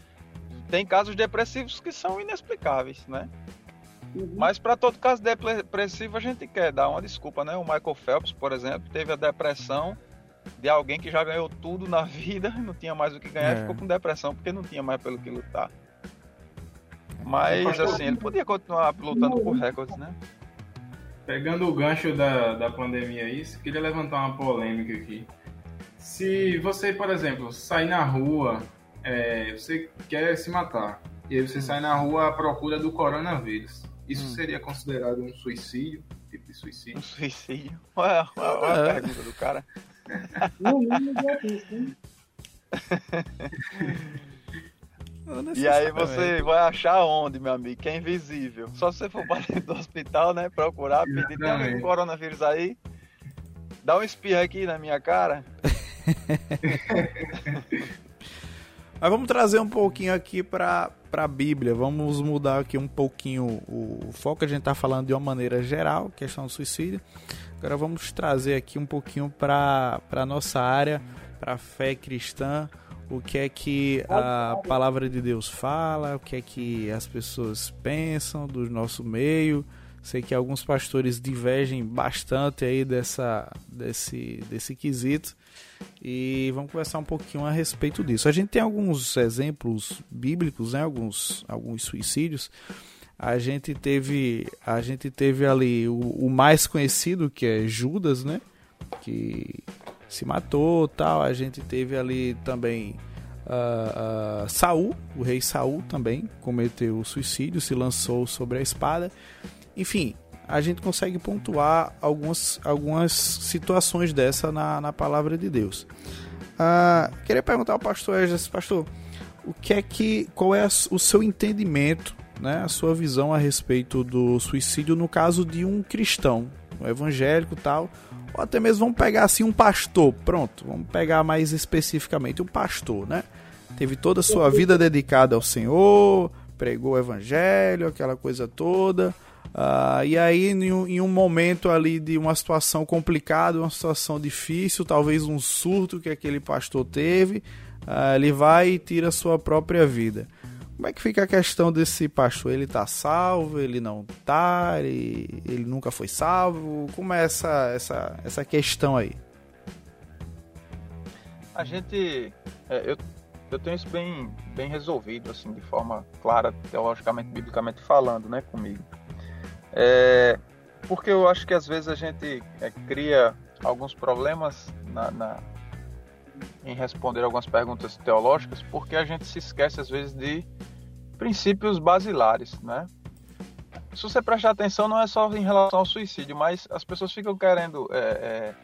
tem casos depressivos que são inexplicáveis, né? Uhum. Mas para todo caso depressivo a gente quer dar uma desculpa, né? O Michael Phelps, por exemplo, teve a depressão de alguém que já ganhou tudo na [laughs] vida, não tinha mais o que ganhar, é. ficou com depressão porque não tinha mais pelo que lutar. Mas assim, ele podia continuar lutando por recordes, né? Pegando o gancho da, da pandemia aí, queria levantar uma polêmica aqui. Se você, por exemplo, sair na rua, é, você quer se matar, e aí você hum. sai na rua à procura do coronavírus, isso hum. seria considerado um suicídio? Tipo de suicídio? Um suicídio? Olha, olha, olha a pergunta do cara. [laughs] E aí você vai achar onde, meu amigo? Que é invisível. Só se você for para dentro do hospital, né? Procurar, pedir, tem coronavírus aí? Dá um espirro aqui na minha cara. [laughs] Mas vamos trazer um pouquinho aqui para a Bíblia. Vamos mudar aqui um pouquinho o, o foco. A gente está falando de uma maneira geral, questão do suicídio. Agora vamos trazer aqui um pouquinho para a nossa área, para a fé cristã o que é que a palavra de Deus fala, o que é que as pessoas pensam do nosso meio. Sei que alguns pastores divergem bastante aí dessa, desse, desse quesito e vamos conversar um pouquinho a respeito disso. A gente tem alguns exemplos bíblicos, né? alguns, alguns suicídios. A gente teve, a gente teve ali o, o mais conhecido que é Judas, né? Que se matou tal. A gente teve ali também uh, uh, Saul, o rei Saul também cometeu suicídio, se lançou sobre a espada. Enfim, a gente consegue pontuar algumas, algumas situações dessa na, na palavra de Deus. Uh, queria perguntar ao pastor Esdras, pastor, o que é que, qual é o seu entendimento, né, a sua visão a respeito do suicídio no caso de um cristão, um evangélico tal, ou até mesmo vamos pegar assim um pastor, pronto, vamos pegar mais especificamente um pastor, né? Teve toda a sua vida dedicada ao Senhor, pregou o evangelho, aquela coisa toda. Uh, e aí, em um, momento ali de uma situação complicada, uma situação difícil, talvez um surto que aquele pastor teve, uh, ele vai e tira a sua própria vida. Como é que fica a questão desse pastor? Ele está salvo? Ele não está? Ele, ele nunca foi salvo? Como é essa, essa, essa questão aí? A gente. É, eu, eu tenho isso bem, bem resolvido, assim, de forma clara, teologicamente, biblicamente falando, né, comigo. É, porque eu acho que às vezes a gente é, cria alguns problemas na, na, em responder algumas perguntas teológicas, porque a gente se esquece às vezes de princípios basilares, né? Se você prestar atenção, não é só em relação ao suicídio, mas as pessoas ficam querendo é, é,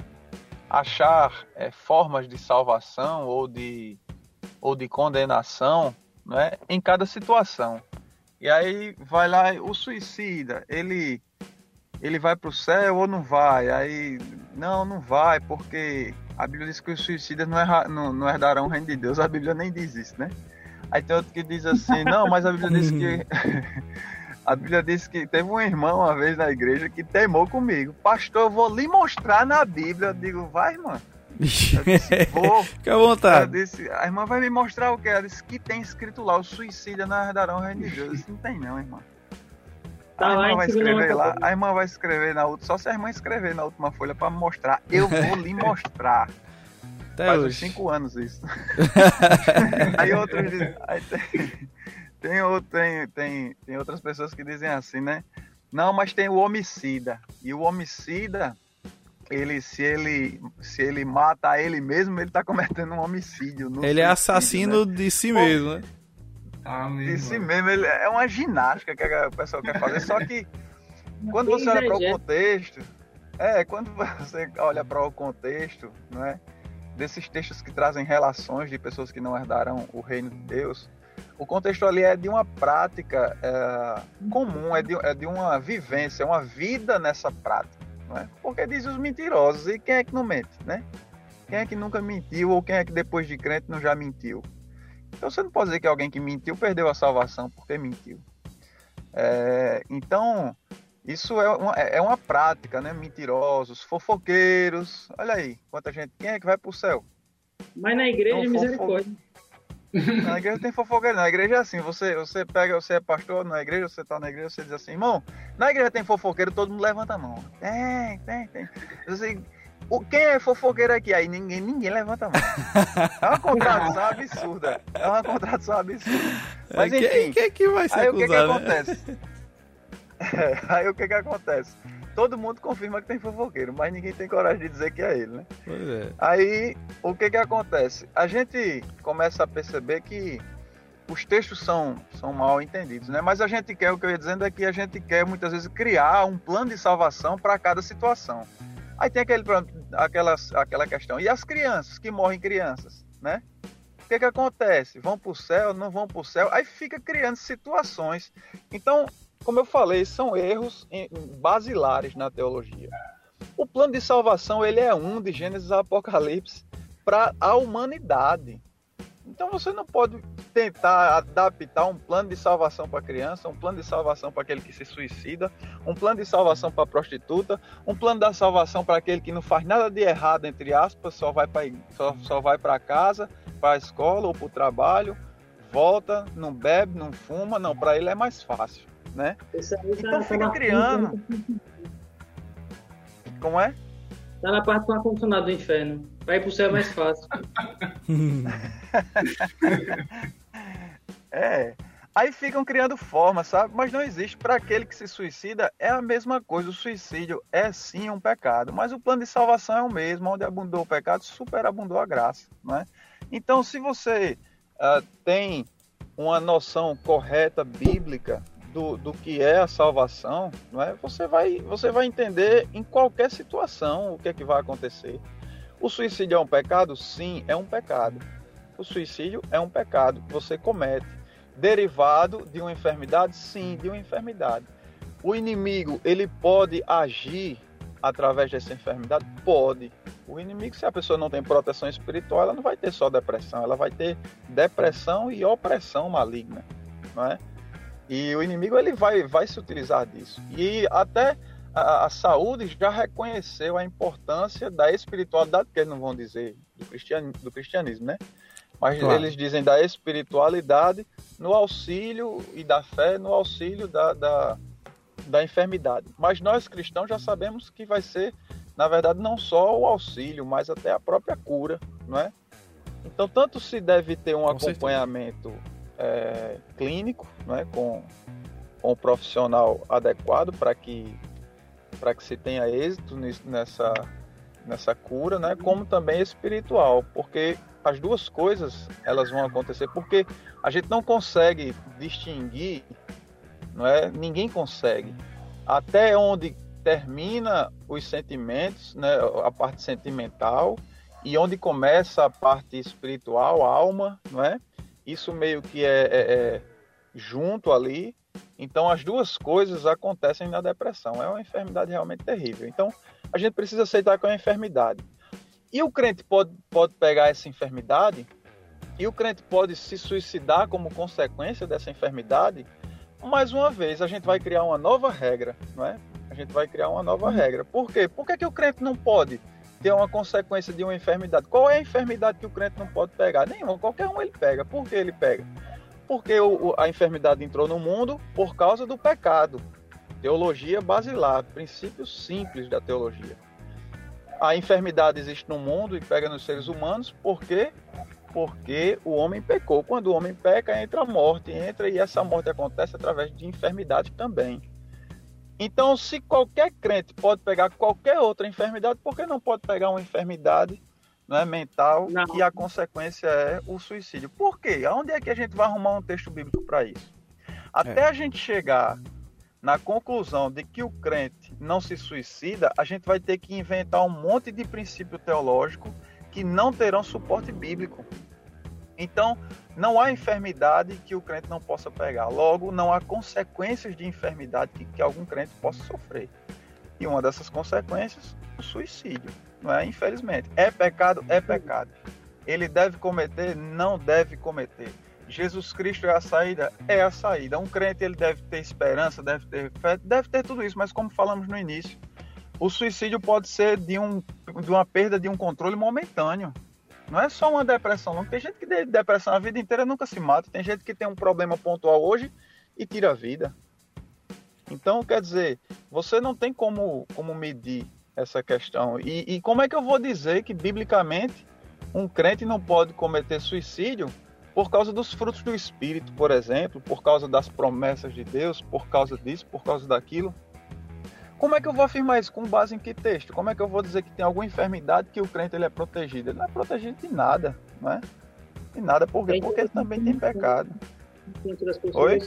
achar é, formas de salvação ou de, ou de condenação né, em cada situação. E aí vai lá o suicida, ele ele vai para o céu ou não vai? Aí não, não vai, porque a Bíblia diz que os suicidas não, erra, não, não herdarão o reino de Deus. A Bíblia nem diz isso, né? Aí tem outro que diz assim, não, mas a Bíblia diz que. [laughs] a Bíblia diz que teve um irmão uma vez na igreja que teimou comigo. Pastor, eu vou lhe mostrar na Bíblia. Eu digo, vai, irmã. Disse, [laughs] Fica à vontade. Disse, a irmã vai me mostrar o que? Ela disse que tem escrito lá, o suicida não herdarão o reino de Deus. Eu disse, não tem não, irmã. Tá a irmã vai escrever lá, a irmã vai escrever na outra, só se a irmã escrever na última folha para mostrar. Eu vou lhe [laughs] mostrar. Até Faz hoje. uns 5 anos isso. [laughs] aí outros dizem, aí tem, tem, tem, tem, tem outras pessoas que dizem assim, né? Não, mas tem o homicida. E o homicida, ele se ele se ele mata ele mesmo, ele está cometendo um homicídio. Ele é assassino né? de si mesmo, né? Ah, de si mesmo, ele é uma ginástica que o pessoal quer fazer, só que quando você olha para o contexto, é, quando você olha para o contexto, não é? Desses textos que trazem relações de pessoas que não herdarão o reino de Deus, o contexto ali é de uma prática é, comum, é de, é de uma vivência, uma vida nessa prática. Não é? Porque diz os mentirosos, e quem é que não mente, né? Quem é que nunca mentiu ou quem é que depois de crente não já mentiu? Então você não pode dizer que alguém que mentiu perdeu a salvação porque mentiu. É, então, isso é uma, é uma prática, né? Mentirosos, fofoqueiros. Olha aí, quanta gente. Quem é que vai para o céu? Mas na igreja é misericórdia. Na igreja tem fofoqueiro, na igreja é assim, você, você pega, você é pastor na igreja, você tá na igreja, você diz assim, irmão, na igreja tem fofoqueiro, todo mundo levanta a mão. Tem, tem, tem. Assim, o, quem é fofoqueiro aqui? Aí ninguém, ninguém levanta a mão. É uma contradição absurda. É uma contradição absurda. Mas enfim. Quem, quem é que vai ser aí acusado, o que, que acontece? É, aí o que que acontece? todo mundo confirma que tem fofoqueiro, mas ninguém tem coragem de dizer que é ele, né? Pois é. Aí, o que que acontece? A gente começa a perceber que os textos são, são mal entendidos, né? Mas a gente quer, o que eu ia dizendo é que a gente quer muitas vezes criar um plano de salvação para cada situação. Aí tem aquele, aquela, aquela questão. E as crianças, que morrem crianças, né? O que que acontece? Vão para o céu, não vão para o céu? Aí fica criando situações. Então, como eu falei, são erros basilares na teologia. O plano de salvação ele é um de Gênesis a Apocalipse para a humanidade. Então você não pode tentar adaptar um plano de salvação para criança, um plano de salvação para aquele que se suicida, um plano de salvação para prostituta, um plano da salvação para aquele que não faz nada de errado entre aspas, só vai para só, só vai para casa, para a escola ou para o trabalho, volta, não bebe, não fuma, não, para ele é mais fácil né? então tá fica criando. Como é? Tá na parte do ar-condicionado do inferno. Vai pro céu mais fácil. [laughs] é. Aí ficam criando formas, sabe? Mas não existe. Para aquele que se suicida, é a mesma coisa. O suicídio é sim um pecado. Mas o plano de salvação é o mesmo. Onde abundou o pecado, superabundou a graça. Né? Então, se você uh, tem uma noção correta bíblica do, do que é a salvação, não é? Você vai, você vai entender em qualquer situação o que é que vai acontecer. O suicídio é um pecado? Sim, é um pecado. O suicídio é um pecado que você comete, derivado de uma enfermidade? Sim, de uma enfermidade. O inimigo, ele pode agir através dessa enfermidade? Pode. O inimigo, se a pessoa não tem proteção espiritual, ela não vai ter só depressão, ela vai ter depressão e opressão maligna, não é? E o inimigo ele vai, vai se utilizar disso. E até a, a saúde já reconheceu a importância da espiritualidade, que eles não vão dizer do, cristian, do cristianismo, né? Mas claro. eles dizem da espiritualidade no auxílio e da fé no auxílio da, da, da enfermidade. Mas nós cristãos já sabemos que vai ser, na verdade, não só o auxílio, mas até a própria cura, não é? Então, tanto se deve ter um Com acompanhamento é, clínico, né, com, com o profissional adequado para que, para que se tenha êxito nessa, nessa cura, né, como também espiritual, porque as duas coisas elas vão acontecer, porque a gente não consegue distinguir, não é? Ninguém consegue até onde termina os sentimentos, né, a parte sentimental e onde começa a parte espiritual, a alma, não é? isso meio que é, é, é, junto ali. Então, as duas coisas acontecem na depressão. É uma enfermidade realmente terrível. Então, a gente precisa aceitar que é uma enfermidade. E o crente pode, pode pegar essa enfermidade e o crente pode se suicidar como consequência dessa enfermidade. Mais uma vez, a gente vai criar uma nova regra, não é? A gente vai criar uma nova regra. Por quê? Por que, que o crente não pode ter uma consequência de uma enfermidade. Qual é a enfermidade que o crente não pode pegar? Nenhuma, qualquer um ele pega. Por que ele pega? Porque o, a enfermidade entrou no mundo por causa do pecado. Teologia basilar, princípios simples da teologia. A enfermidade existe no mundo e pega nos seres humanos porque porque o homem pecou. Quando o homem peca, entra a morte, entra e essa morte acontece através de enfermidade também. Então, se qualquer crente pode pegar qualquer outra enfermidade, por que não pode pegar uma enfermidade né, mental não. que a consequência é o suicídio? Por quê? Aonde é que a gente vai arrumar um texto bíblico para isso? Até é. a gente chegar na conclusão de que o crente não se suicida, a gente vai ter que inventar um monte de princípio teológico que não terão suporte bíblico. Então, não há enfermidade que o crente não possa pegar. Logo, não há consequências de enfermidade que, que algum crente possa sofrer. E uma dessas consequências, o suicídio. Não é? Infelizmente. É pecado? É pecado. Ele deve cometer? Não deve cometer. Jesus Cristo é a saída? É a saída. Um crente ele deve ter esperança, deve ter fé, deve ter tudo isso, mas como falamos no início, o suicídio pode ser de, um, de uma perda de um controle momentâneo. Não é só uma depressão, não. Tem gente que tem depressão a vida inteira nunca se mata. Tem gente que tem um problema pontual hoje e tira a vida. Então, quer dizer, você não tem como, como medir essa questão. E, e como é que eu vou dizer que, biblicamente, um crente não pode cometer suicídio por causa dos frutos do Espírito, por exemplo, por causa das promessas de Deus, por causa disso, por causa daquilo? Como é que eu vou afirmar isso? Com base em que texto? Como é que eu vou dizer que tem alguma enfermidade que o crente ele é protegido? Ele não é protegido de nada, não é? De nada, por quê? Porque ele também tem pecado. Oi?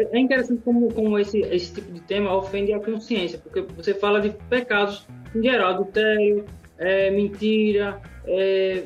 É, é interessante como, como esse, esse tipo de tema ofende a consciência, porque você fala de pecados em geral, adultério, é, mentira, é,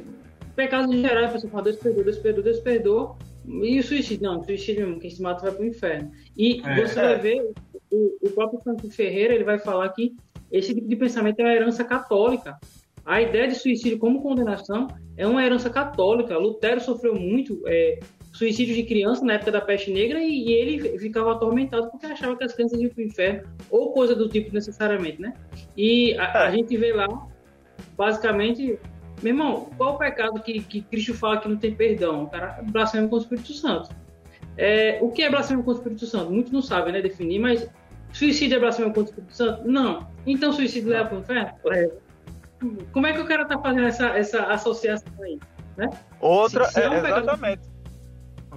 pecados em geral, a pessoa fala, Deus perdoa, Deus perdoa, Deus perdoa, e o suicídio? Não, o suicídio mesmo, quem se mata vai para o inferno. E é, você vai ver o, o próprio Franco Ferreira ele vai falar que esse tipo de pensamento é uma herança católica. A ideia de suicídio como condenação é uma herança católica. Lutero sofreu muito é, suicídio de criança na época da peste negra e, ele ficava atormentado porque achava que as crianças iam para o inferno ou coisa do tipo necessariamente, né? E a, a gente vê lá, basicamente, meu irmão, qual o pecado que, que Cristo fala que não tem perdão? O cara blasfema com o Espírito Santo. É, o que é blasfêmia contra o Espírito Santo? Muitos não sabem né, definir, mas Suicídio é blasfêmia contra o Espírito Santo? Não. Então suicídio leva para o inferno? É. Como é que o cara está fazendo essa, essa associação aí? Né? Outra, se, se é, é exatamente.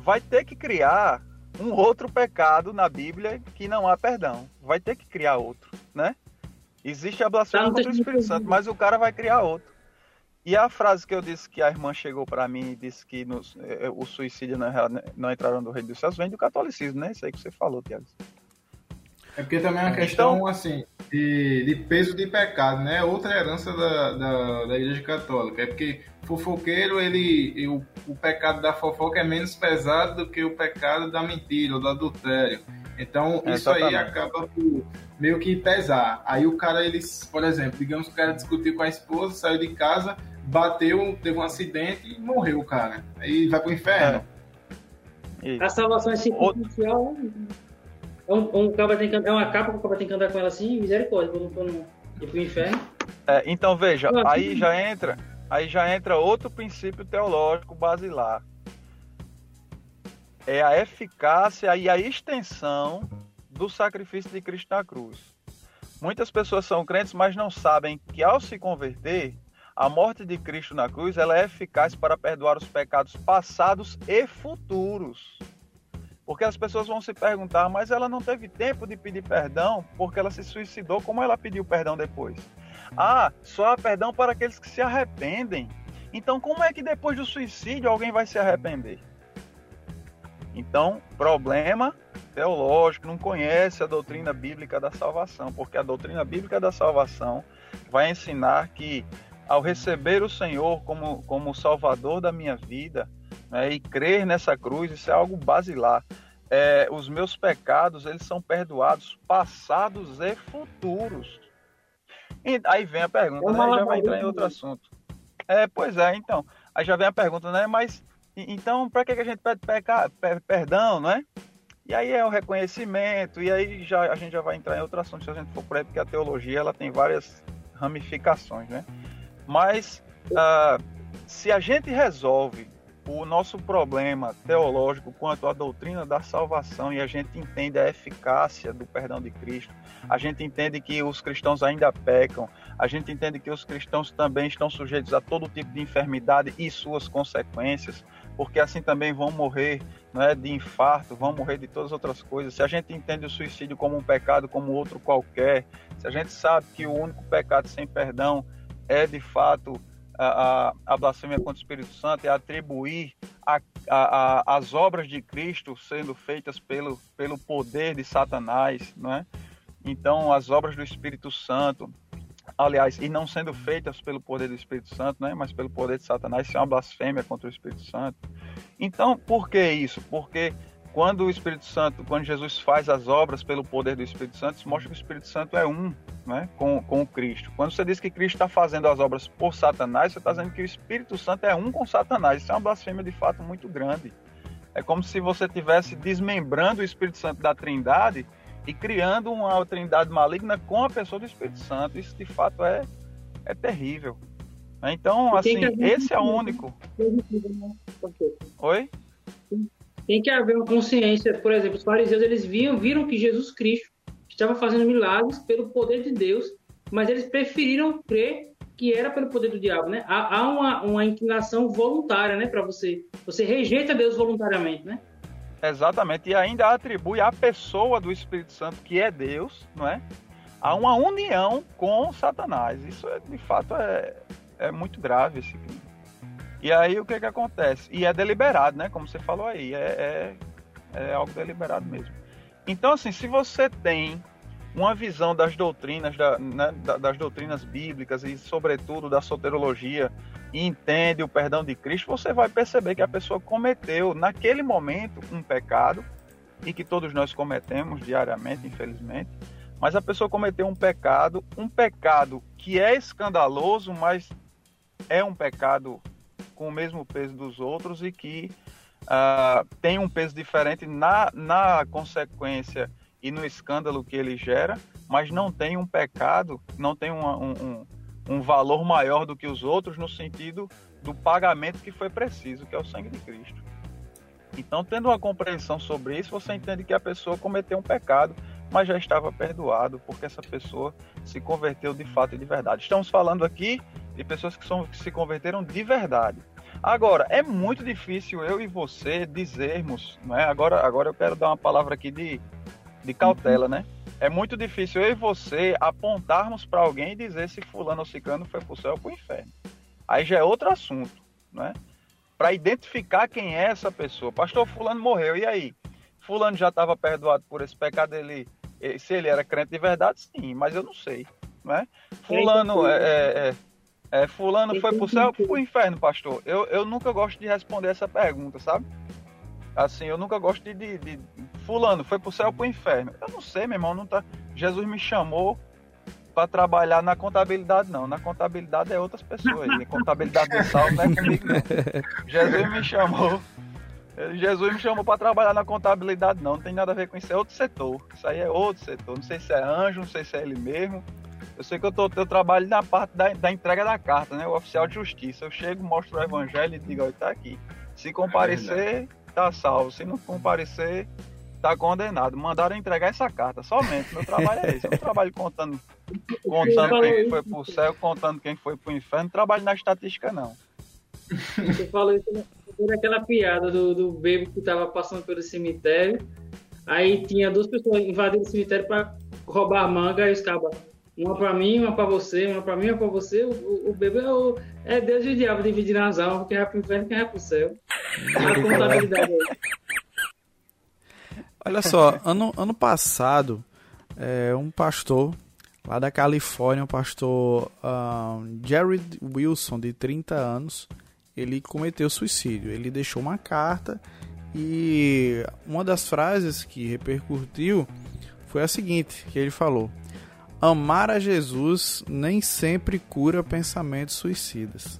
Vai ter que criar um outro pecado na Bíblia que não há perdão. Vai ter que criar outro, né? Existe a blasfêmia tá contra o Espírito Santo, mas o cara vai criar outro. E a frase que eu disse que a irmã chegou para mim e disse que nos, eh, o suicídio não, não entraram no reino dos céus vem do catolicismo, né? Isso aí que você falou, Tiago. É porque também é uma questão, então, assim, de, de, peso de pecado, né? Outra herança da, da, da Igreja Católica. É porque fofoqueiro, ele, o, o pecado da fofoca é menos pesado do que o pecado da mentira ou do adultério. Então, é, isso aí acaba por meio que pesar. Aí o cara, ele, por exemplo, digamos que o cara discutiu com a esposa, saiu de casa, bateu, teve um acidente e morreu o cara. Aí vai pro inferno. É. A salvação é circunstancial. É, um, um tem que, é uma capa que o cabo tem que andar com ela assim, misericórdia, for no, ir pro inferno. É, então veja, aí já entra, aí já entra outro princípio teológico basilar. É a eficácia e a extensão do sacrifício de Cristo na cruz. Muitas pessoas são crentes, mas não sabem que ao se converter, a morte de Cristo na cruz ela é eficaz para perdoar os pecados passados e futuros. Porque as pessoas vão se perguntar, mas ela não teve tempo de pedir perdão porque ela se suicidou, como ela pediu perdão depois? Ah, só há perdão para aqueles que se arrependem. Então, como é que depois do suicídio alguém vai se arrepender? Então, problema teológico, não conhece a doutrina bíblica da salvação, porque a doutrina bíblica da salvação vai ensinar que ao receber o Senhor como, como Salvador da minha vida, né, e crer nessa cruz, isso é algo basilar. É, os meus pecados, eles são perdoados, passados e futuros. E aí vem a pergunta, né? Já vai entrar em outro assunto. É, pois é, então. Aí já vem a pergunta, né? Mas então, para que a gente pede peca, perdão, não é? E aí é o reconhecimento, e aí já, a gente já vai entrar em outro assunto se a gente for por aí, porque a teologia ela tem várias ramificações, né? Mas uh, se a gente resolve o nosso problema teológico quanto à doutrina da salvação e a gente entende a eficácia do perdão de Cristo, a gente entende que os cristãos ainda pecam, a gente entende que os cristãos também estão sujeitos a todo tipo de enfermidade e suas consequências, porque assim também vão morrer né, de infarto, vão morrer de todas as outras coisas. Se a gente entende o suicídio como um pecado, como outro qualquer, se a gente sabe que o único pecado sem perdão é de fato a, a, blasfêmia contra o Espírito Santo, é atribuir a, a, as obras de Cristo sendo feitas pelo, pelo poder de Satanás, não é? Então, as obras do Espírito Santo, aliás, e não sendo feitas pelo poder do Espírito Santo, né, mas pelo poder de Satanás, isso é uma blasfêmia contra o Espírito Santo. Então, por que isso? Porque quando o Espírito Santo, quando Jesus faz as obras pelo poder do Espírito Santo, isso mostra que o Espírito Santo é um né, com, com o Cristo. Quando você diz que Cristo está fazendo as obras por Satanás, você está dizendo que o Espírito Santo é um com Satanás. Isso é uma blasfêmia de fato muito grande. É como se você estivesse desmembrando o Espírito Santo da Trindade e criando uma trindade maligna com a pessoa do Espírito Santo. Isso de fato é, é terrível. Então, assim, esse é o único. Oi? Tem que haver uma consciência, por exemplo, os fariseus eles viam, viram que Jesus Cristo estava fazendo milagres pelo poder de Deus, mas eles preferiram crer que era pelo poder do diabo, né? Há, há uma, uma inclinação voluntária, né, para você. Você rejeita Deus voluntariamente, né? Exatamente, e ainda atribui à pessoa do Espírito Santo, que é Deus, não é? A uma união com Satanás. Isso, de fato, é, é muito grave esse crime. E aí o que que acontece? E é deliberado, né? Como você falou aí, é, é, é algo deliberado mesmo. Então, assim, se você tem uma visão das doutrinas, da, né, das doutrinas bíblicas e, sobretudo, da soterologia, e entende o perdão de Cristo, você vai perceber que a pessoa cometeu, naquele momento, um pecado, e que todos nós cometemos diariamente, infelizmente, mas a pessoa cometeu um pecado, um pecado que é escandaloso, mas é um pecado com o mesmo peso dos outros e que uh, tem um peso diferente na, na consequência e no escândalo que ele gera, mas não tem um pecado, não tem um, um, um valor maior do que os outros no sentido do pagamento que foi preciso, que é o sangue de Cristo. Então, tendo uma compreensão sobre isso, você entende que a pessoa cometeu um pecado, mas já estava perdoado, porque essa pessoa se converteu de fato e de verdade. Estamos falando aqui de pessoas que, são, que se converteram de verdade. Agora, é muito difícil eu e você dizermos, né? agora, agora eu quero dar uma palavra aqui de, de cautela, né? É muito difícil eu e você apontarmos para alguém e dizer se fulano ou ciclano foi para o céu ou para o inferno. Aí já é outro assunto, né? Para identificar quem é essa pessoa. Pastor, fulano morreu, e aí? Fulano já estava perdoado por esse pecado, ele, se ele era crente de verdade, sim, mas eu não sei, né? Fulano é, é, é, é fulano foi para o céu ou para o inferno, pastor? Eu, eu nunca gosto de responder essa pergunta, sabe? Assim, eu nunca gosto de, de, de fulano, foi pro céu ou pro inferno. Eu não sei, meu irmão, não tá. Jesus me chamou para trabalhar na contabilidade, não. Na contabilidade é outras pessoas. Aí. Contabilidade de saldo não é comigo, não. Jesus me chamou. Jesus me chamou para trabalhar na contabilidade, não. Não tem nada a ver com isso. É outro setor. Isso aí é outro setor. Não sei se é anjo, não sei se é ele mesmo. Eu sei que eu, tô, eu trabalho na parte da, da entrega da carta, né? O oficial de justiça. Eu chego, mostro o evangelho e digo, olha, tá aqui. Se comparecer, tá salvo. Se não comparecer, tá condenado. Mandaram entregar essa carta somente. Meu trabalho é esse. Eu não trabalho contando, contando quem foi pro céu, contando quem foi pro inferno. Não trabalho na estatística, não. Você falou isso por aquela piada do, do bebo que tava passando pelo cemitério. Aí tinha duas pessoas invadindo o cemitério para roubar manga e os cabas. Uma para mim, uma para você, uma para mim, uma para você. O, o, o bebê é, o, é Deus e o diabo dividindo as almas, quem vai pro inferno, quem vai pro céu. A contabilidade aí. Olha só, ano, ano passado, é, um pastor lá da Califórnia, um pastor um, Jared Wilson, de 30 anos, ele cometeu suicídio. Ele deixou uma carta e uma das frases que repercutiu foi a seguinte, que ele falou: Amar a Jesus nem sempre cura pensamentos suicidas.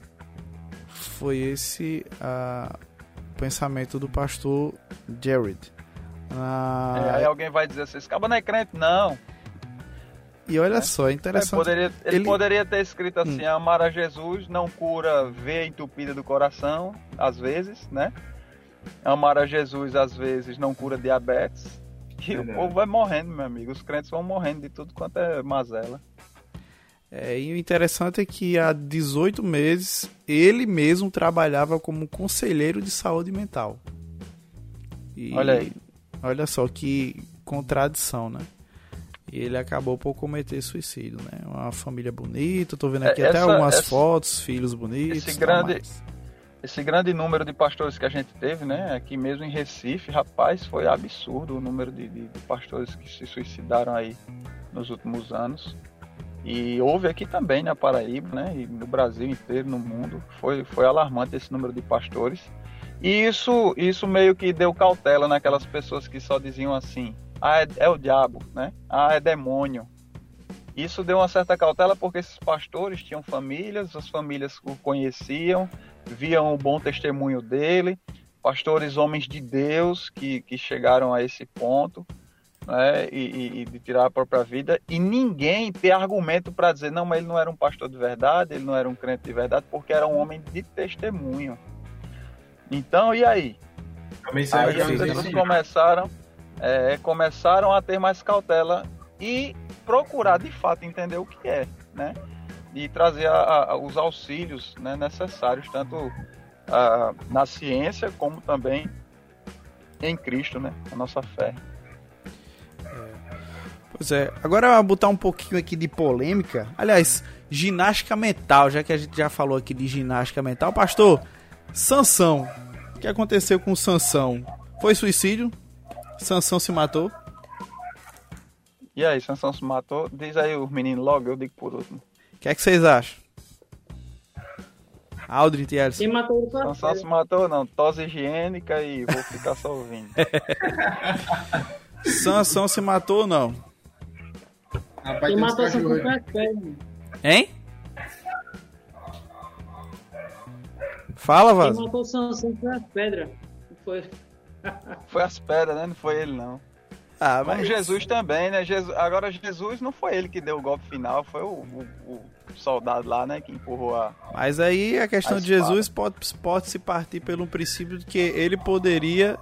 Foi esse uh, o pensamento do pastor Jared. Ah, é, aí alguém vai dizer assim, esse cara não é crente, não. E olha é. só, é interessante. Ele poderia, ele, ele poderia ter escrito assim: hum. amar a Jesus não cura veia entupida do coração, às vezes, né? Amar a Jesus, às vezes, não cura diabetes. E é o povo vai morrendo, meu amigo. Os crentes vão morrendo de tudo quanto é mazela. É, e o interessante é que há 18 meses ele mesmo trabalhava como conselheiro de saúde mental. E, olha aí. Olha só que contradição, né? E ele acabou por cometer suicídio, né? Uma família bonita, tô vendo aqui é, essa, até algumas essa, fotos, filhos bonitos. Esse grande, esse grande número de pastores que a gente teve, né? Aqui mesmo em Recife, rapaz, foi absurdo o número de, de, de pastores que se suicidaram aí nos últimos anos. E houve aqui também na Paraíba, né? E no Brasil inteiro, no mundo, foi, foi alarmante esse número de pastores. E isso, isso meio que deu cautela naquelas pessoas que só diziam assim: ah, é, é o diabo, né? Ah, é demônio. Isso deu uma certa cautela porque esses pastores tinham famílias, as famílias o conheciam, viam o bom testemunho dele, pastores homens de Deus que, que chegaram a esse ponto né, e, e, de tirar a própria vida, e ninguém ter argumento para dizer, não, mas ele não era um pastor de verdade, ele não era um crente de verdade, porque era um homem de testemunho. Então, e aí? Também aí as pessoas começaram, é, começaram a ter mais cautela e procurar de fato entender o que é, né? E trazer a, a, os auxílios né, necessários, tanto a, na ciência como também em Cristo, né? A nossa fé. Pois é. Agora botar um pouquinho aqui de polêmica. Aliás, ginástica mental, já que a gente já falou aqui de ginástica mental. Pastor, Sansão. O que aconteceu com Sansão? Foi suicídio? Sansão se matou? E aí, Sansão se matou? Diz aí os meninos logo, eu digo por último. O que é que vocês acham? Aldrin Tielis. Quem matou o Sansão se matou não, tosse higiênica e vou ficar só ouvindo. [laughs] Sansão se matou ou não? Rapaz, Quem matou essa foi as pedras. Hein? Fala, Vaz. Quem matou o Sansão foi as pedras. Foi. foi as pedras, né? Não foi ele, não. Ah, mas... Como Jesus também, né? Jesus... Agora, Jesus não foi ele que deu o golpe final, foi o, o, o soldado lá, né? Que empurrou a. Mas aí a questão a de Jesus pode, pode se partir pelo princípio de que ele poderia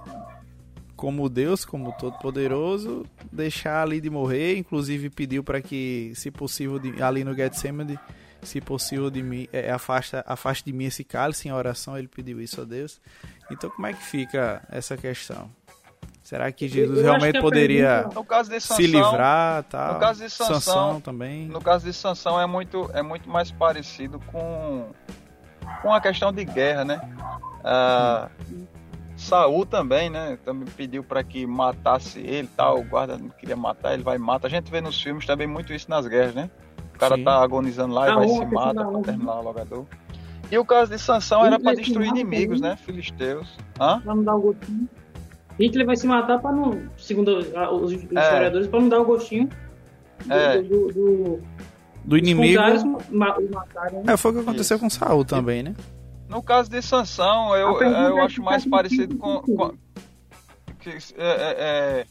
como Deus, como Todo-Poderoso, deixar ali de morrer. Inclusive pediu para que, se possível, de, ali no Getsemane, se possível de mim, é, afasta, afaste de mim esse cálice em oração. Ele pediu isso a Deus. Então, como é que fica essa questão? Será que Jesus realmente que poderia Sansão, se livrar, tal? No caso de Sansão, Sansão, também. No caso de Sansão é muito é muito mais parecido com com a questão de guerra, né? Ah, Saul também, né? Também pediu para que matasse ele, tal. O guarda não queria matar, ele vai e mata. A gente vê nos filmes também muito isso nas guerras, né? O cara Sim. tá agonizando lá e vai se mata para terminar o logador. E o caso de Sansão era para destruir inimigos, né? Filisteus. Hã? Não dar o gostinho. Hitler vai se matar para não, segundo os, é. historiadores, para não dar o gostinho do, é. do, do, do inimigo. Matarem, é, foi o que aconteceu isso. com Saul também, né? No caso de Sansão, eu, eu é acho mais parecido com. com que, é, é, é,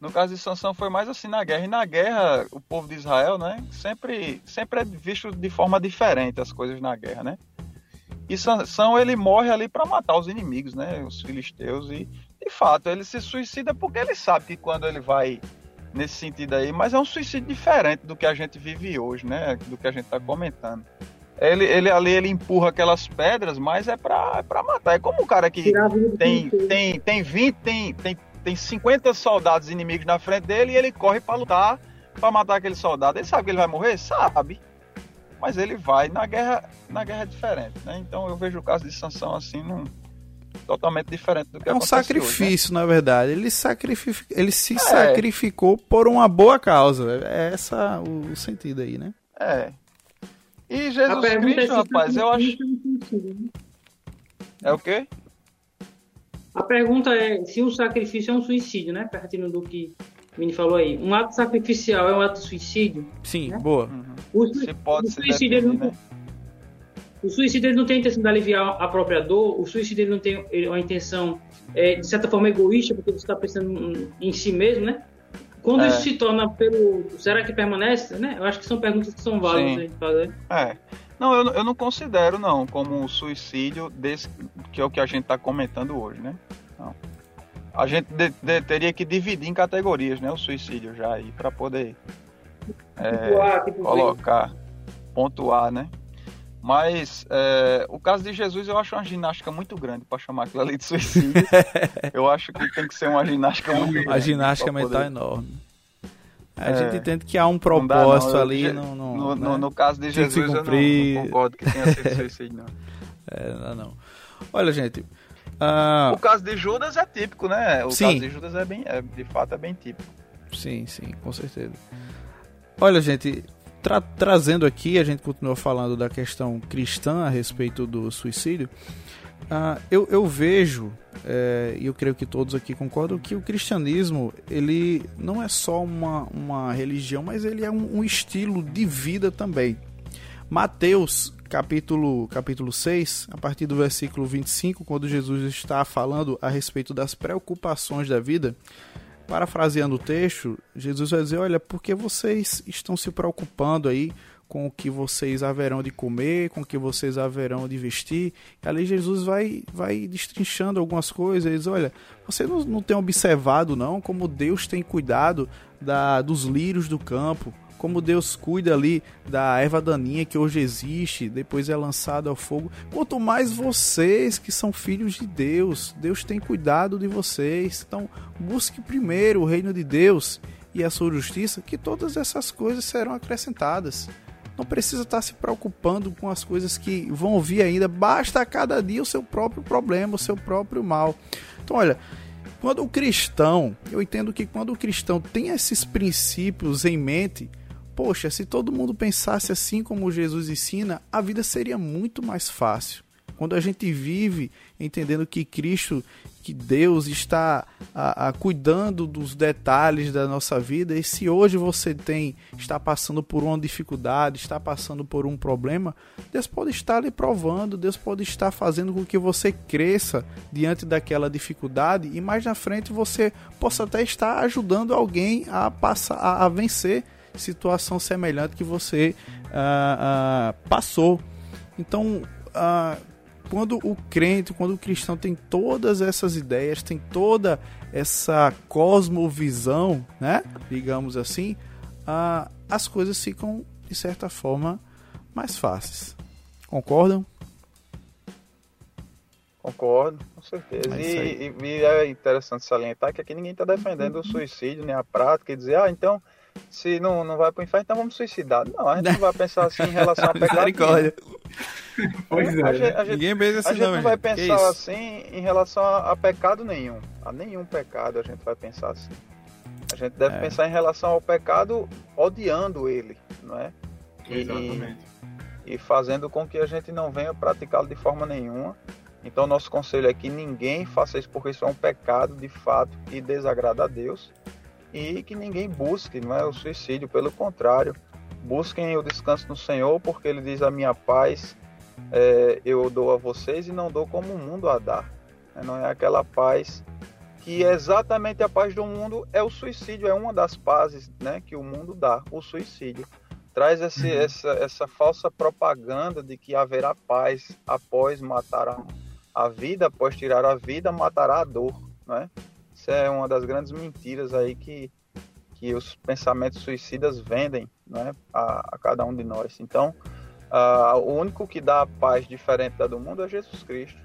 no caso de Sansão foi mais assim na guerra. E na guerra, o povo de Israel, né? Sempre, sempre é visto de forma diferente as coisas na guerra, né? E Sansão ele morre ali para matar os inimigos, né? Os filisteus. E de fato ele se suicida porque ele sabe que quando ele vai nesse sentido aí, mas é um suicídio diferente do que a gente vive hoje, né? Do que a gente está comentando. Ele, ele ali ele empurra aquelas pedras, mas é pra, é pra matar. É como um cara que tem, tem, tem 20, tem, tem, tem 50 soldados inimigos na frente dele e ele corre para lutar para matar aquele soldado. Ele sabe que ele vai morrer? Sabe. Mas ele vai na guerra, na guerra é diferente, né? Então eu vejo o caso de Sansão assim, num, totalmente diferente do que É um sacrifício, hoje, né? na verdade. Ele, sacrific... ele se é. sacrificou por uma boa causa. É essa o sentido aí, né? É. E Jesus Cristo, é rapaz, eu acho. É o quê? A pergunta é se o sacrifício é um suicídio, né? Partindo do que o Vini falou aí. Um ato sacrificial é um ato de suicídio? Sim, né? boa. Uhum. O, se pode o suicídio, definir, não, né? O suicídio não tem a intenção de aliviar a própria dor, o suicídio ele não tem uma intenção, é, de certa forma, egoísta, porque você está pensando em si mesmo, né? Quando é. isso se torna pelo. Será que permanece? Né? Eu acho que são perguntas que são válidas a gente fazer. É. Não, eu, eu não considero, não, como um suicídio desse, que é o que a gente está comentando hoje, né? Não. A gente de, de, teria que dividir em categorias, né? O suicídio já aí, para poder é, tipo, colocar. pontuar, né? Mas é, o caso de Jesus eu acho uma ginástica muito grande para chamar aquilo ali de suicídio. [laughs] eu acho que tem que ser uma ginástica muito grande. A ginástica mental poder... enorme. A é, gente entende que há um propósito não, ali. No, no, no, né? no, caso de Jesus, eu não, não, concordo que tenha sido [laughs] suicídio, não. É, não, não. Olha, gente. Uh... O caso de Judas é típico, né? O sim. caso de Judas é bem, é, de fato, é bem típico. Sim, sim, com certeza. Olha, gente, tra trazendo aqui, a gente continua falando da questão cristã a respeito do suicídio. Uh, eu, eu, vejo, é, e eu creio que todos aqui concordam, que o cristianismo ele não é só uma, uma religião, mas ele é um, um estilo de vida também. Mateus capítulo, capítulo 6, a partir do versículo 25, quando Jesus está falando a respeito das preocupações da vida, parafraseando o texto, Jesus vai dizer: Olha, por que vocês estão se preocupando aí com o que vocês haverão de comer, com o que vocês haverão de vestir? E ali Jesus vai, vai destrinchando algumas coisas. Ele diz: Olha, você não, não tem observado, não, como Deus tem cuidado da, dos lírios do campo como Deus cuida ali da erva daninha que hoje existe, depois é lançada ao fogo. Quanto mais vocês que são filhos de Deus, Deus tem cuidado de vocês. Então, busque primeiro o reino de Deus e a sua justiça, que todas essas coisas serão acrescentadas. Não precisa estar se preocupando com as coisas que vão vir ainda, basta a cada dia o seu próprio problema, o seu próprio mal. Então, olha, quando o cristão, eu entendo que quando o cristão tem esses princípios em mente, poxa, se todo mundo pensasse assim como Jesus ensina, a vida seria muito mais fácil. Quando a gente vive entendendo que Cristo, que Deus está a, a, cuidando dos detalhes da nossa vida, e se hoje você tem está passando por uma dificuldade, está passando por um problema, Deus pode estar lhe provando, Deus pode estar fazendo com que você cresça diante daquela dificuldade e mais na frente você possa até estar ajudando alguém a passar a, a vencer situação semelhante que você uh, uh, passou. Então, uh, quando o crente, quando o cristão tem todas essas ideias, tem toda essa cosmovisão, né? Digamos assim, as coisas ficam, de certa forma, mais fáceis. Concordam? Concordo, com certeza. É e, e, e, é interessante salientar que aqui ninguém está defendendo o suicídio, nem a prática, e dizer, ah, então se não, não vai para o inferno, então vamos suicidar. Não, a gente não vai pensar assim em relação a [laughs] pecado. Pois é. A gente, a gente, Ninguém pensa assim, a gente não, não vai pensar assim em relação a, a, pecado nenhum. A nenhum pecado a gente vai pensar assim. A gente deve é. pensar em relação ao pecado odiando ele, não é? E, Exatamente. E fazendo com que a gente não venha praticá-lo de forma nenhuma. Então, nosso conselho é que ninguém faça isso porque isso é um pecado de fato e desagrada a Deus e que ninguém busque, não é o suicídio, pelo contrário, busquem o descanso no Senhor, porque Ele diz: A minha paz é, eu dou a vocês e não dou como o mundo a dar. É, não é aquela paz que é exatamente a paz do mundo é o suicídio, é uma das pazes né, que o mundo dá, o suicídio. Traz esse, uhum. essa, essa falsa propaganda de que haverá paz após matar a, a vida, após tirar a vida, matará a dor. Não é? Isso é uma das grandes mentiras aí que, que os pensamentos suicidas vendem né, a, a cada um de nós. Então, uh, o único que dá a paz diferente da do mundo é Jesus Cristo.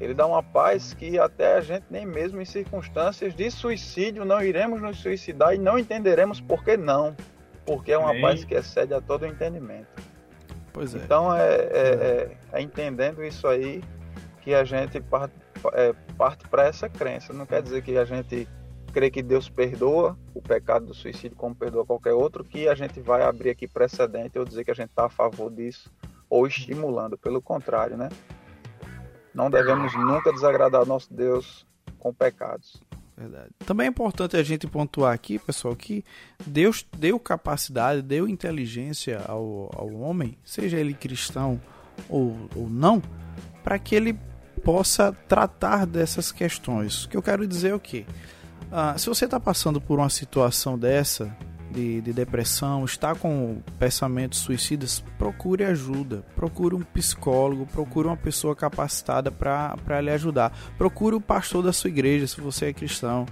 Ele dá uma paz que até a gente nem mesmo em circunstâncias de suicídio não iremos nos suicidar e não entenderemos por que não. Porque é uma Amém. paz que excede a todo o entendimento. Pois é. Então é, é, é, é entendendo isso aí que a gente é, parte para essa crença. Não quer dizer que a gente crê que Deus perdoa o pecado do suicídio como perdoa qualquer outro, que a gente vai abrir aqui precedente ou dizer que a gente está a favor disso ou estimulando. Pelo contrário, né? Não devemos nunca desagradar nosso Deus com pecados. Verdade. Também é importante a gente pontuar aqui, pessoal, que Deus deu capacidade, deu inteligência ao, ao homem, seja ele cristão ou, ou não, para que ele possa tratar dessas questões. O que eu quero dizer é o que? Ah, se você está passando por uma situação dessa, de, de, depressão, está com pensamentos suicidas, procure ajuda. Procure um psicólogo, procure uma pessoa capacitada para lhe ajudar. Procure o pastor da sua igreja, se você é cristão.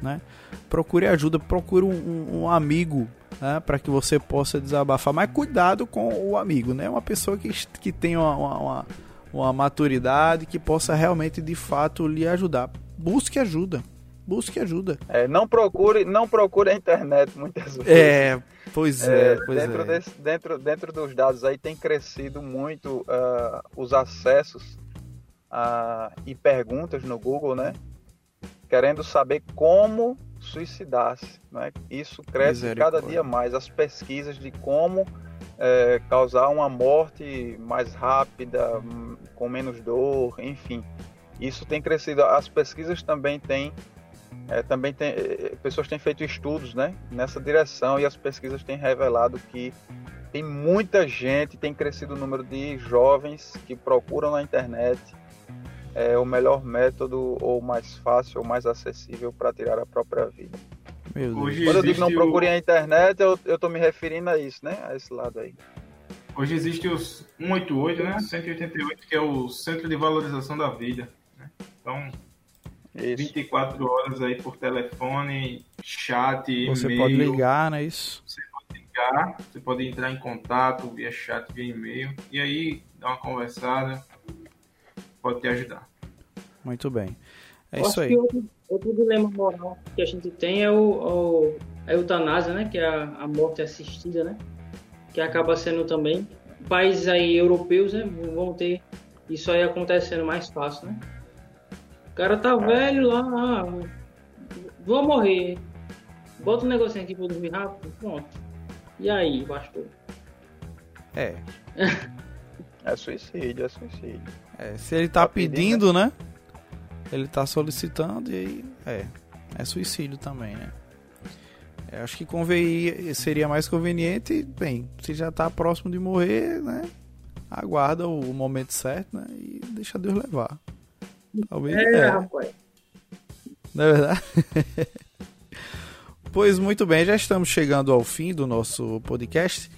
né? Procure ajuda, procure um, um amigo né, para que você possa desabafar. Mas cuidado com o amigo, né? Uma pessoa que, que uma, uma, uma maturidade que possa realmente, de fato, lhe ajudar. Busque ajuda. Busque ajuda. É, não procure, não procure a internet muitas vezes. É, pois é. é pois dentro, é. Desse, dentro, dentro dos dados aí tem crescido muito uh, os acessos uh, e perguntas no Google, né? Querendo saber como suicidar-se. Né? Isso cresce cada dia mais. As pesquisas de como é, causar uma morte mais rápida, com menos dor, enfim. Isso tem crescido. As pesquisas também têm, é, também tem, é, pessoas têm feito estudos, né, nessa direção e as pesquisas têm revelado que tem muita gente, tem crescido o número de jovens que procuram na internet é, o melhor método ou mais fácil ou mais acessível para tirar a própria vida. Hoje Quando eu digo não procurem o... a internet, eu, eu tô me referindo a isso, né? A esse lado aí. Hoje existe o 188, né? 188, que é o Centro de Valorização da Vida. Né? Então, isso. 24 horas aí por telefone, chat, e-mail. Você pode ligar, não é isso? Você pode ligar, você pode entrar em contato via chat, via e-mail. E aí, dar uma conversada, pode te ajudar. Muito bem. É isso aí. Outro, dilema moral que a gente tem é o, o a eutanásia, né? Que é a, a, morte assistida, né? Que acaba sendo também países aí europeus, né? Vão ter isso aí acontecendo mais fácil, né? O cara tá velho lá, ah, vou morrer. Bota um negocinho aqui pra eu dormir rápido, pronto. E aí, pastor? É. [laughs] é suicídio, é suicídio. É, se ele tá, tá pedindo, pedindo, né? Ele tá solicitando e aí é, é suicídio também, né? Eu acho que convém, seria mais conveniente, bem, se já tá próximo de morrer, né? Aguarda o momento certo, né? E deixa Deus levar. Talvez. É, é. rapaz. Não é verdade? [laughs] pois muito bem, já estamos chegando ao fim do nosso podcast.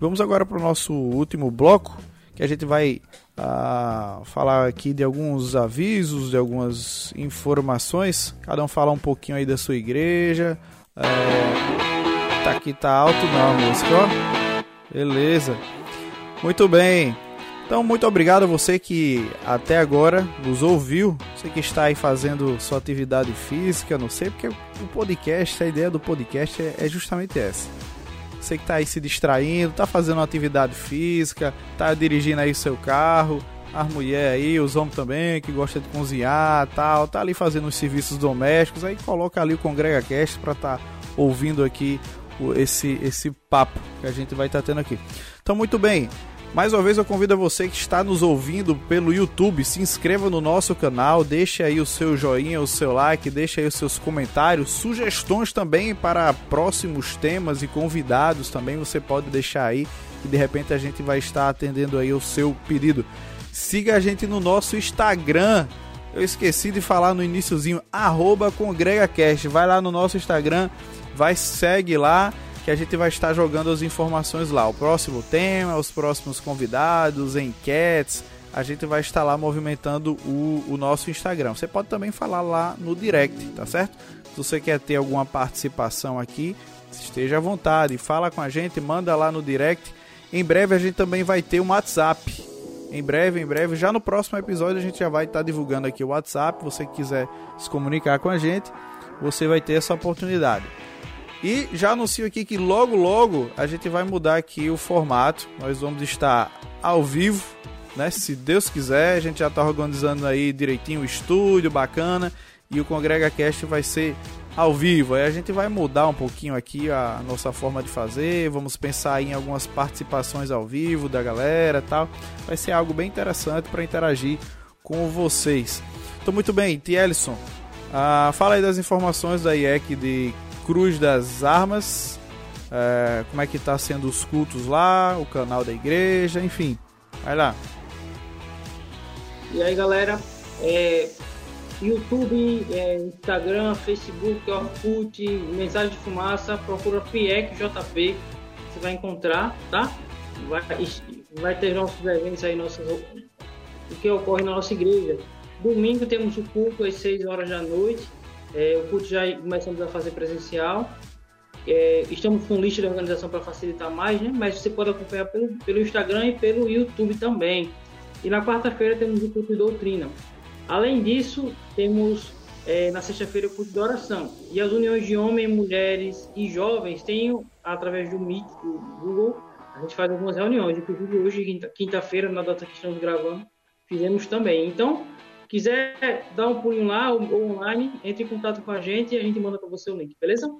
Vamos agora para o nosso último bloco, que a gente vai a falar aqui de alguns avisos, de algumas informações. Cada um falar um pouquinho aí da sua igreja. É, tá aqui, tá alto não, música, ó. Beleza. Muito bem. Então, muito obrigado a você que até agora nos ouviu. Você que está aí fazendo sua atividade física, não sei, porque o podcast, a ideia do podcast é, é justamente essa você que tá aí se distraindo, tá fazendo uma atividade física, tá dirigindo aí seu carro, as mulheres aí, os homens também, que gostam de cozinhar tal, tá ali fazendo os serviços domésticos, aí coloca ali o Congrega Cast para tá ouvindo aqui esse, esse papo que a gente vai estar tá tendo aqui. Então, muito bem, mais uma vez eu convido você que está nos ouvindo pelo YouTube, se inscreva no nosso canal, deixe aí o seu joinha, o seu like, deixe aí os seus comentários, sugestões também para próximos temas e convidados também você pode deixar aí, que de repente a gente vai estar atendendo aí o seu pedido. Siga a gente no nosso Instagram. Eu esqueci de falar no iníciozinho, CongregaCast. Vai lá no nosso Instagram, vai, segue lá que a gente vai estar jogando as informações lá. O próximo tema, os próximos convidados, enquetes, a gente vai estar lá movimentando o, o nosso Instagram. Você pode também falar lá no direct, tá certo? Se você quer ter alguma participação aqui, esteja à vontade, fala com a gente, manda lá no direct. Em breve a gente também vai ter um WhatsApp. Em breve, em breve, já no próximo episódio a gente já vai estar divulgando aqui o WhatsApp. Se você quiser se comunicar com a gente, você vai ter essa oportunidade. E já anuncio aqui que logo logo a gente vai mudar aqui o formato. Nós vamos estar ao vivo, né? Se Deus quiser, a gente já está organizando aí direitinho o estúdio, bacana. E o Congrega Cast vai ser ao vivo. Aí a gente vai mudar um pouquinho aqui a nossa forma de fazer. Vamos pensar em algumas participações ao vivo da galera tal. Vai ser algo bem interessante para interagir com vocês. Então, muito bem, Tielson. Ah, fala aí das informações da IEC de Cruz das Armas, é, como é que tá sendo os cultos lá, o canal da igreja, enfim. Vai lá. E aí galera, é, YouTube, é, Instagram, Facebook, Orkut, Mensagem de Fumaça, procura PIEC JP, você vai encontrar, tá? Vai, vai ter nossos eventos aí, nossos, o que ocorre na nossa igreja. Domingo temos o culto às 6 horas da noite É, o culto já começamos a fazer presencial. É, estamos com lista de organização para facilitar mais, né? Mas você pode acompanhar pelo, pelo Instagram e pelo YouTube também. E na quarta-feira temos o culto de doutrina. Além disso, temos é, na sexta-feira o culto de oração. E as uniões de homens, mulheres e jovens têm, através do Meet, do Google, a gente faz algumas reuniões. Inclusive hoje, quinta-feira, na data que estamos gravando, fizemos também. Então, quiser dar um pulinho lá ou, ou online, entre em contato com a gente e a gente manda para você o link, beleza?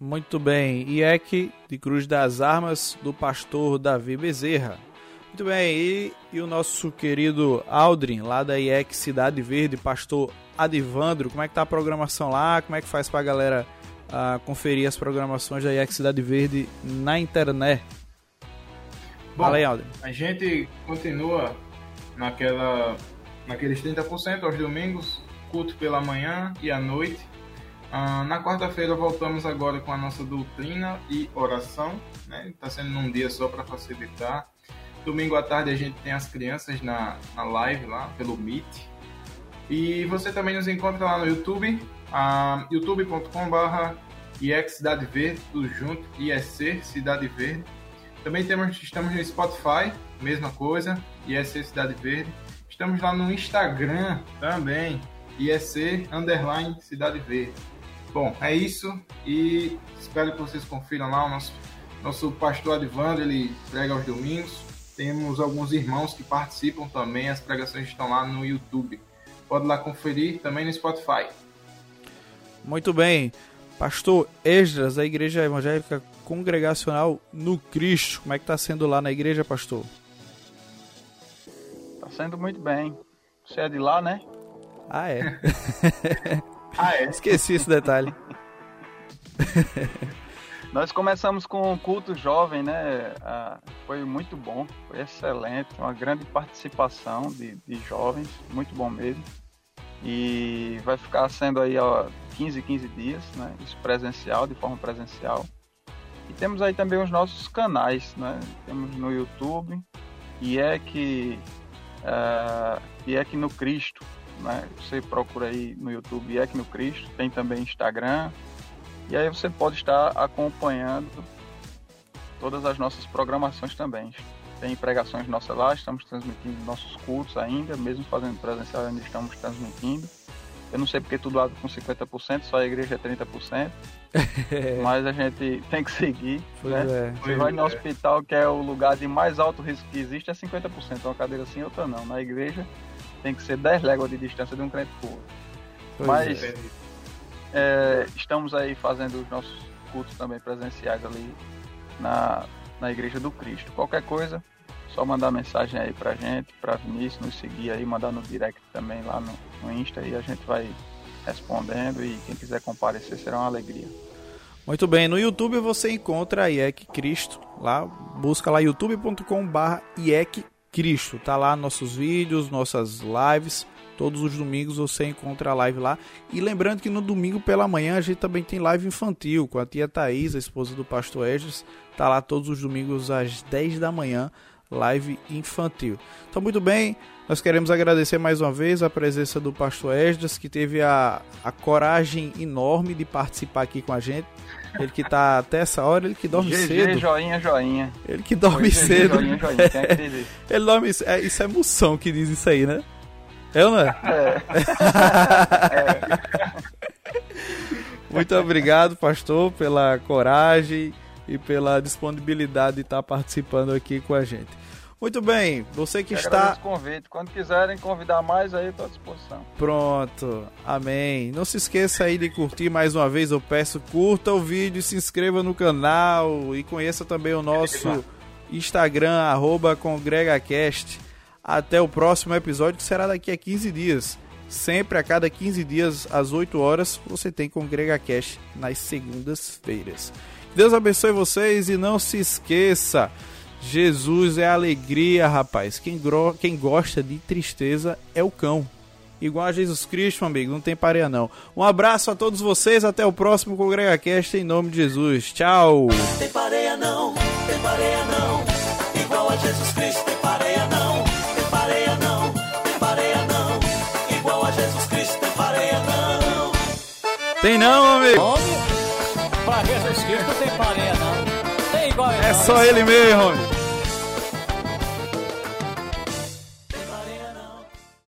Muito bem. IEC de Cruz das Armas, do pastor Davi Bezerra. Muito bem, e, e o nosso querido Aldrin, lá da IEC Cidade Verde, pastor Adivandro, como é que tá a programação lá? Como é que faz pra galera uh, conferir as programações da IEC Cidade Verde na internet? Bom, Fala aí, Aldrin. A gente continua naquela, naqueles 30% aos domingos, culto pela manhã e à noite. Uh, na quarta-feira voltamos agora com a nossa doutrina e oração. Está né? Sendo num dia só para facilitar. Domingo à tarde a gente tem as crianças na, na live lá pelo Meet. E você também nos encontra lá no YouTube, youtube.com.br IEC Cidade Verde, tudo junto, IEC Cidade Verde. Também temos, estamos no Spotify, mesma coisa, IEC Cidade Verde. Estamos lá no Instagram também, IEC Underline Cidade Verde. Bom, é isso e espero que vocês confiram lá o nosso, nosso pastor Advando, ele prega aos domingos. Temos alguns irmãos que participam também, as pregações estão lá no YouTube. Pode lá conferir também no Spotify. Muito bem. Pastor Esdras, da Igreja Evangélica Congregacional no Cristo. Como é que está sendo lá na igreja, pastor? Está sendo muito bem. Você é de lá, né? Ah, é. [laughs] ah, é. Esqueci esse detalhe. [laughs] Nós começamos com o culto jovem, né? Ah, foi muito bom, foi excelente, uma grande participação de, de jovens, muito bom mesmo. E vai ficar sendo aí ó, 15, 15 dias, né? Isso presencial, de forma presencial. E temos aí também os nossos canais, né? Temos no YouTube, e é que uh, e é no Cristo, né? Você procura aí no YouTube é que no Cristo, tem também Instagram, e aí você pode estar acompanhando todas as nossas programações também. Tem pregações nossas lá, estamos transmitindo nossos cultos ainda, mesmo fazendo presencial ainda estamos transmitindo. Eu não sei porque tudo abre com 50%, só a igreja é 30%. [laughs] mas a gente tem que seguir. Pois né? é. Você vai no é. hospital, que é o lugar de mais alto risco que existe, é 50%. Uma cadeira assim, outra não. Na igreja tem que ser 10 léguas de distância de um crente pro outro. Pois mas é. É, estamos aí fazendo os nossos cultos também presenciais ali na, na Igreja do Cristo. Qualquer coisa, só mandar mensagem aí pra gente, pra Vinícius, nos seguir aí, mandar no direct também lá no, no Insta e a gente vai respondendo e quem quiser comparecer será uma alegria. Muito bem, no YouTube você encontra IEC Cristo, lá, busca lá youtube.com/barra IEC Cristo, tá lá nossos vídeos, nossas lives, Todos os domingos você encontra a live lá. E lembrando que no domingo pela manhã a gente também tem live infantil com a tia Thaís, a esposa do pastor Edges. Tá lá todos os domingos às 10 da manhã, live infantil. Então, muito bem, nós queremos agradecer mais uma vez a presença do pastor Esdras, que teve a, a coragem enorme de participar aqui com a gente. Ele que tá até essa hora, ele que dorme GG, cedo. joinha, joinha. Ele que dorme GG, cedo. Joinha, joinha. É, ele dorme, é, isso é emoção que diz isso aí, né? Eu não é? [laughs] Muito obrigado, pastor, pela coragem e pela disponibilidade de estar participando aqui com a gente. Muito bem, você que eu está. convite. Quando quiserem convidar mais, aí estou à disposição. Pronto, amém. Não se esqueça aí de curtir mais uma vez, eu peço, curta o vídeo, se inscreva no canal e conheça também o nosso Instagram, arroba CongregaCast. Até o próximo episódio, que será daqui a 15 dias. Sempre a cada 15 dias, às 8 horas, você tem Congrega Cash nas segundas-feiras. Deus abençoe vocês e não se esqueça: Jesus é alegria, rapaz. Quem, quem gosta de tristeza é o cão. Igual a Jesus Cristo, amigo, não tem pareia não. Um abraço a todos vocês, até o próximo Congrega Cast em nome de Jesus. Tchau. Tem pareia não, tem pareia não. Igual a Jesus Cristo, tem pareia não. Tem não, amigo? Homem, pra Jesus Cristo não tem farinha não. Tem igual É só ele mesmo.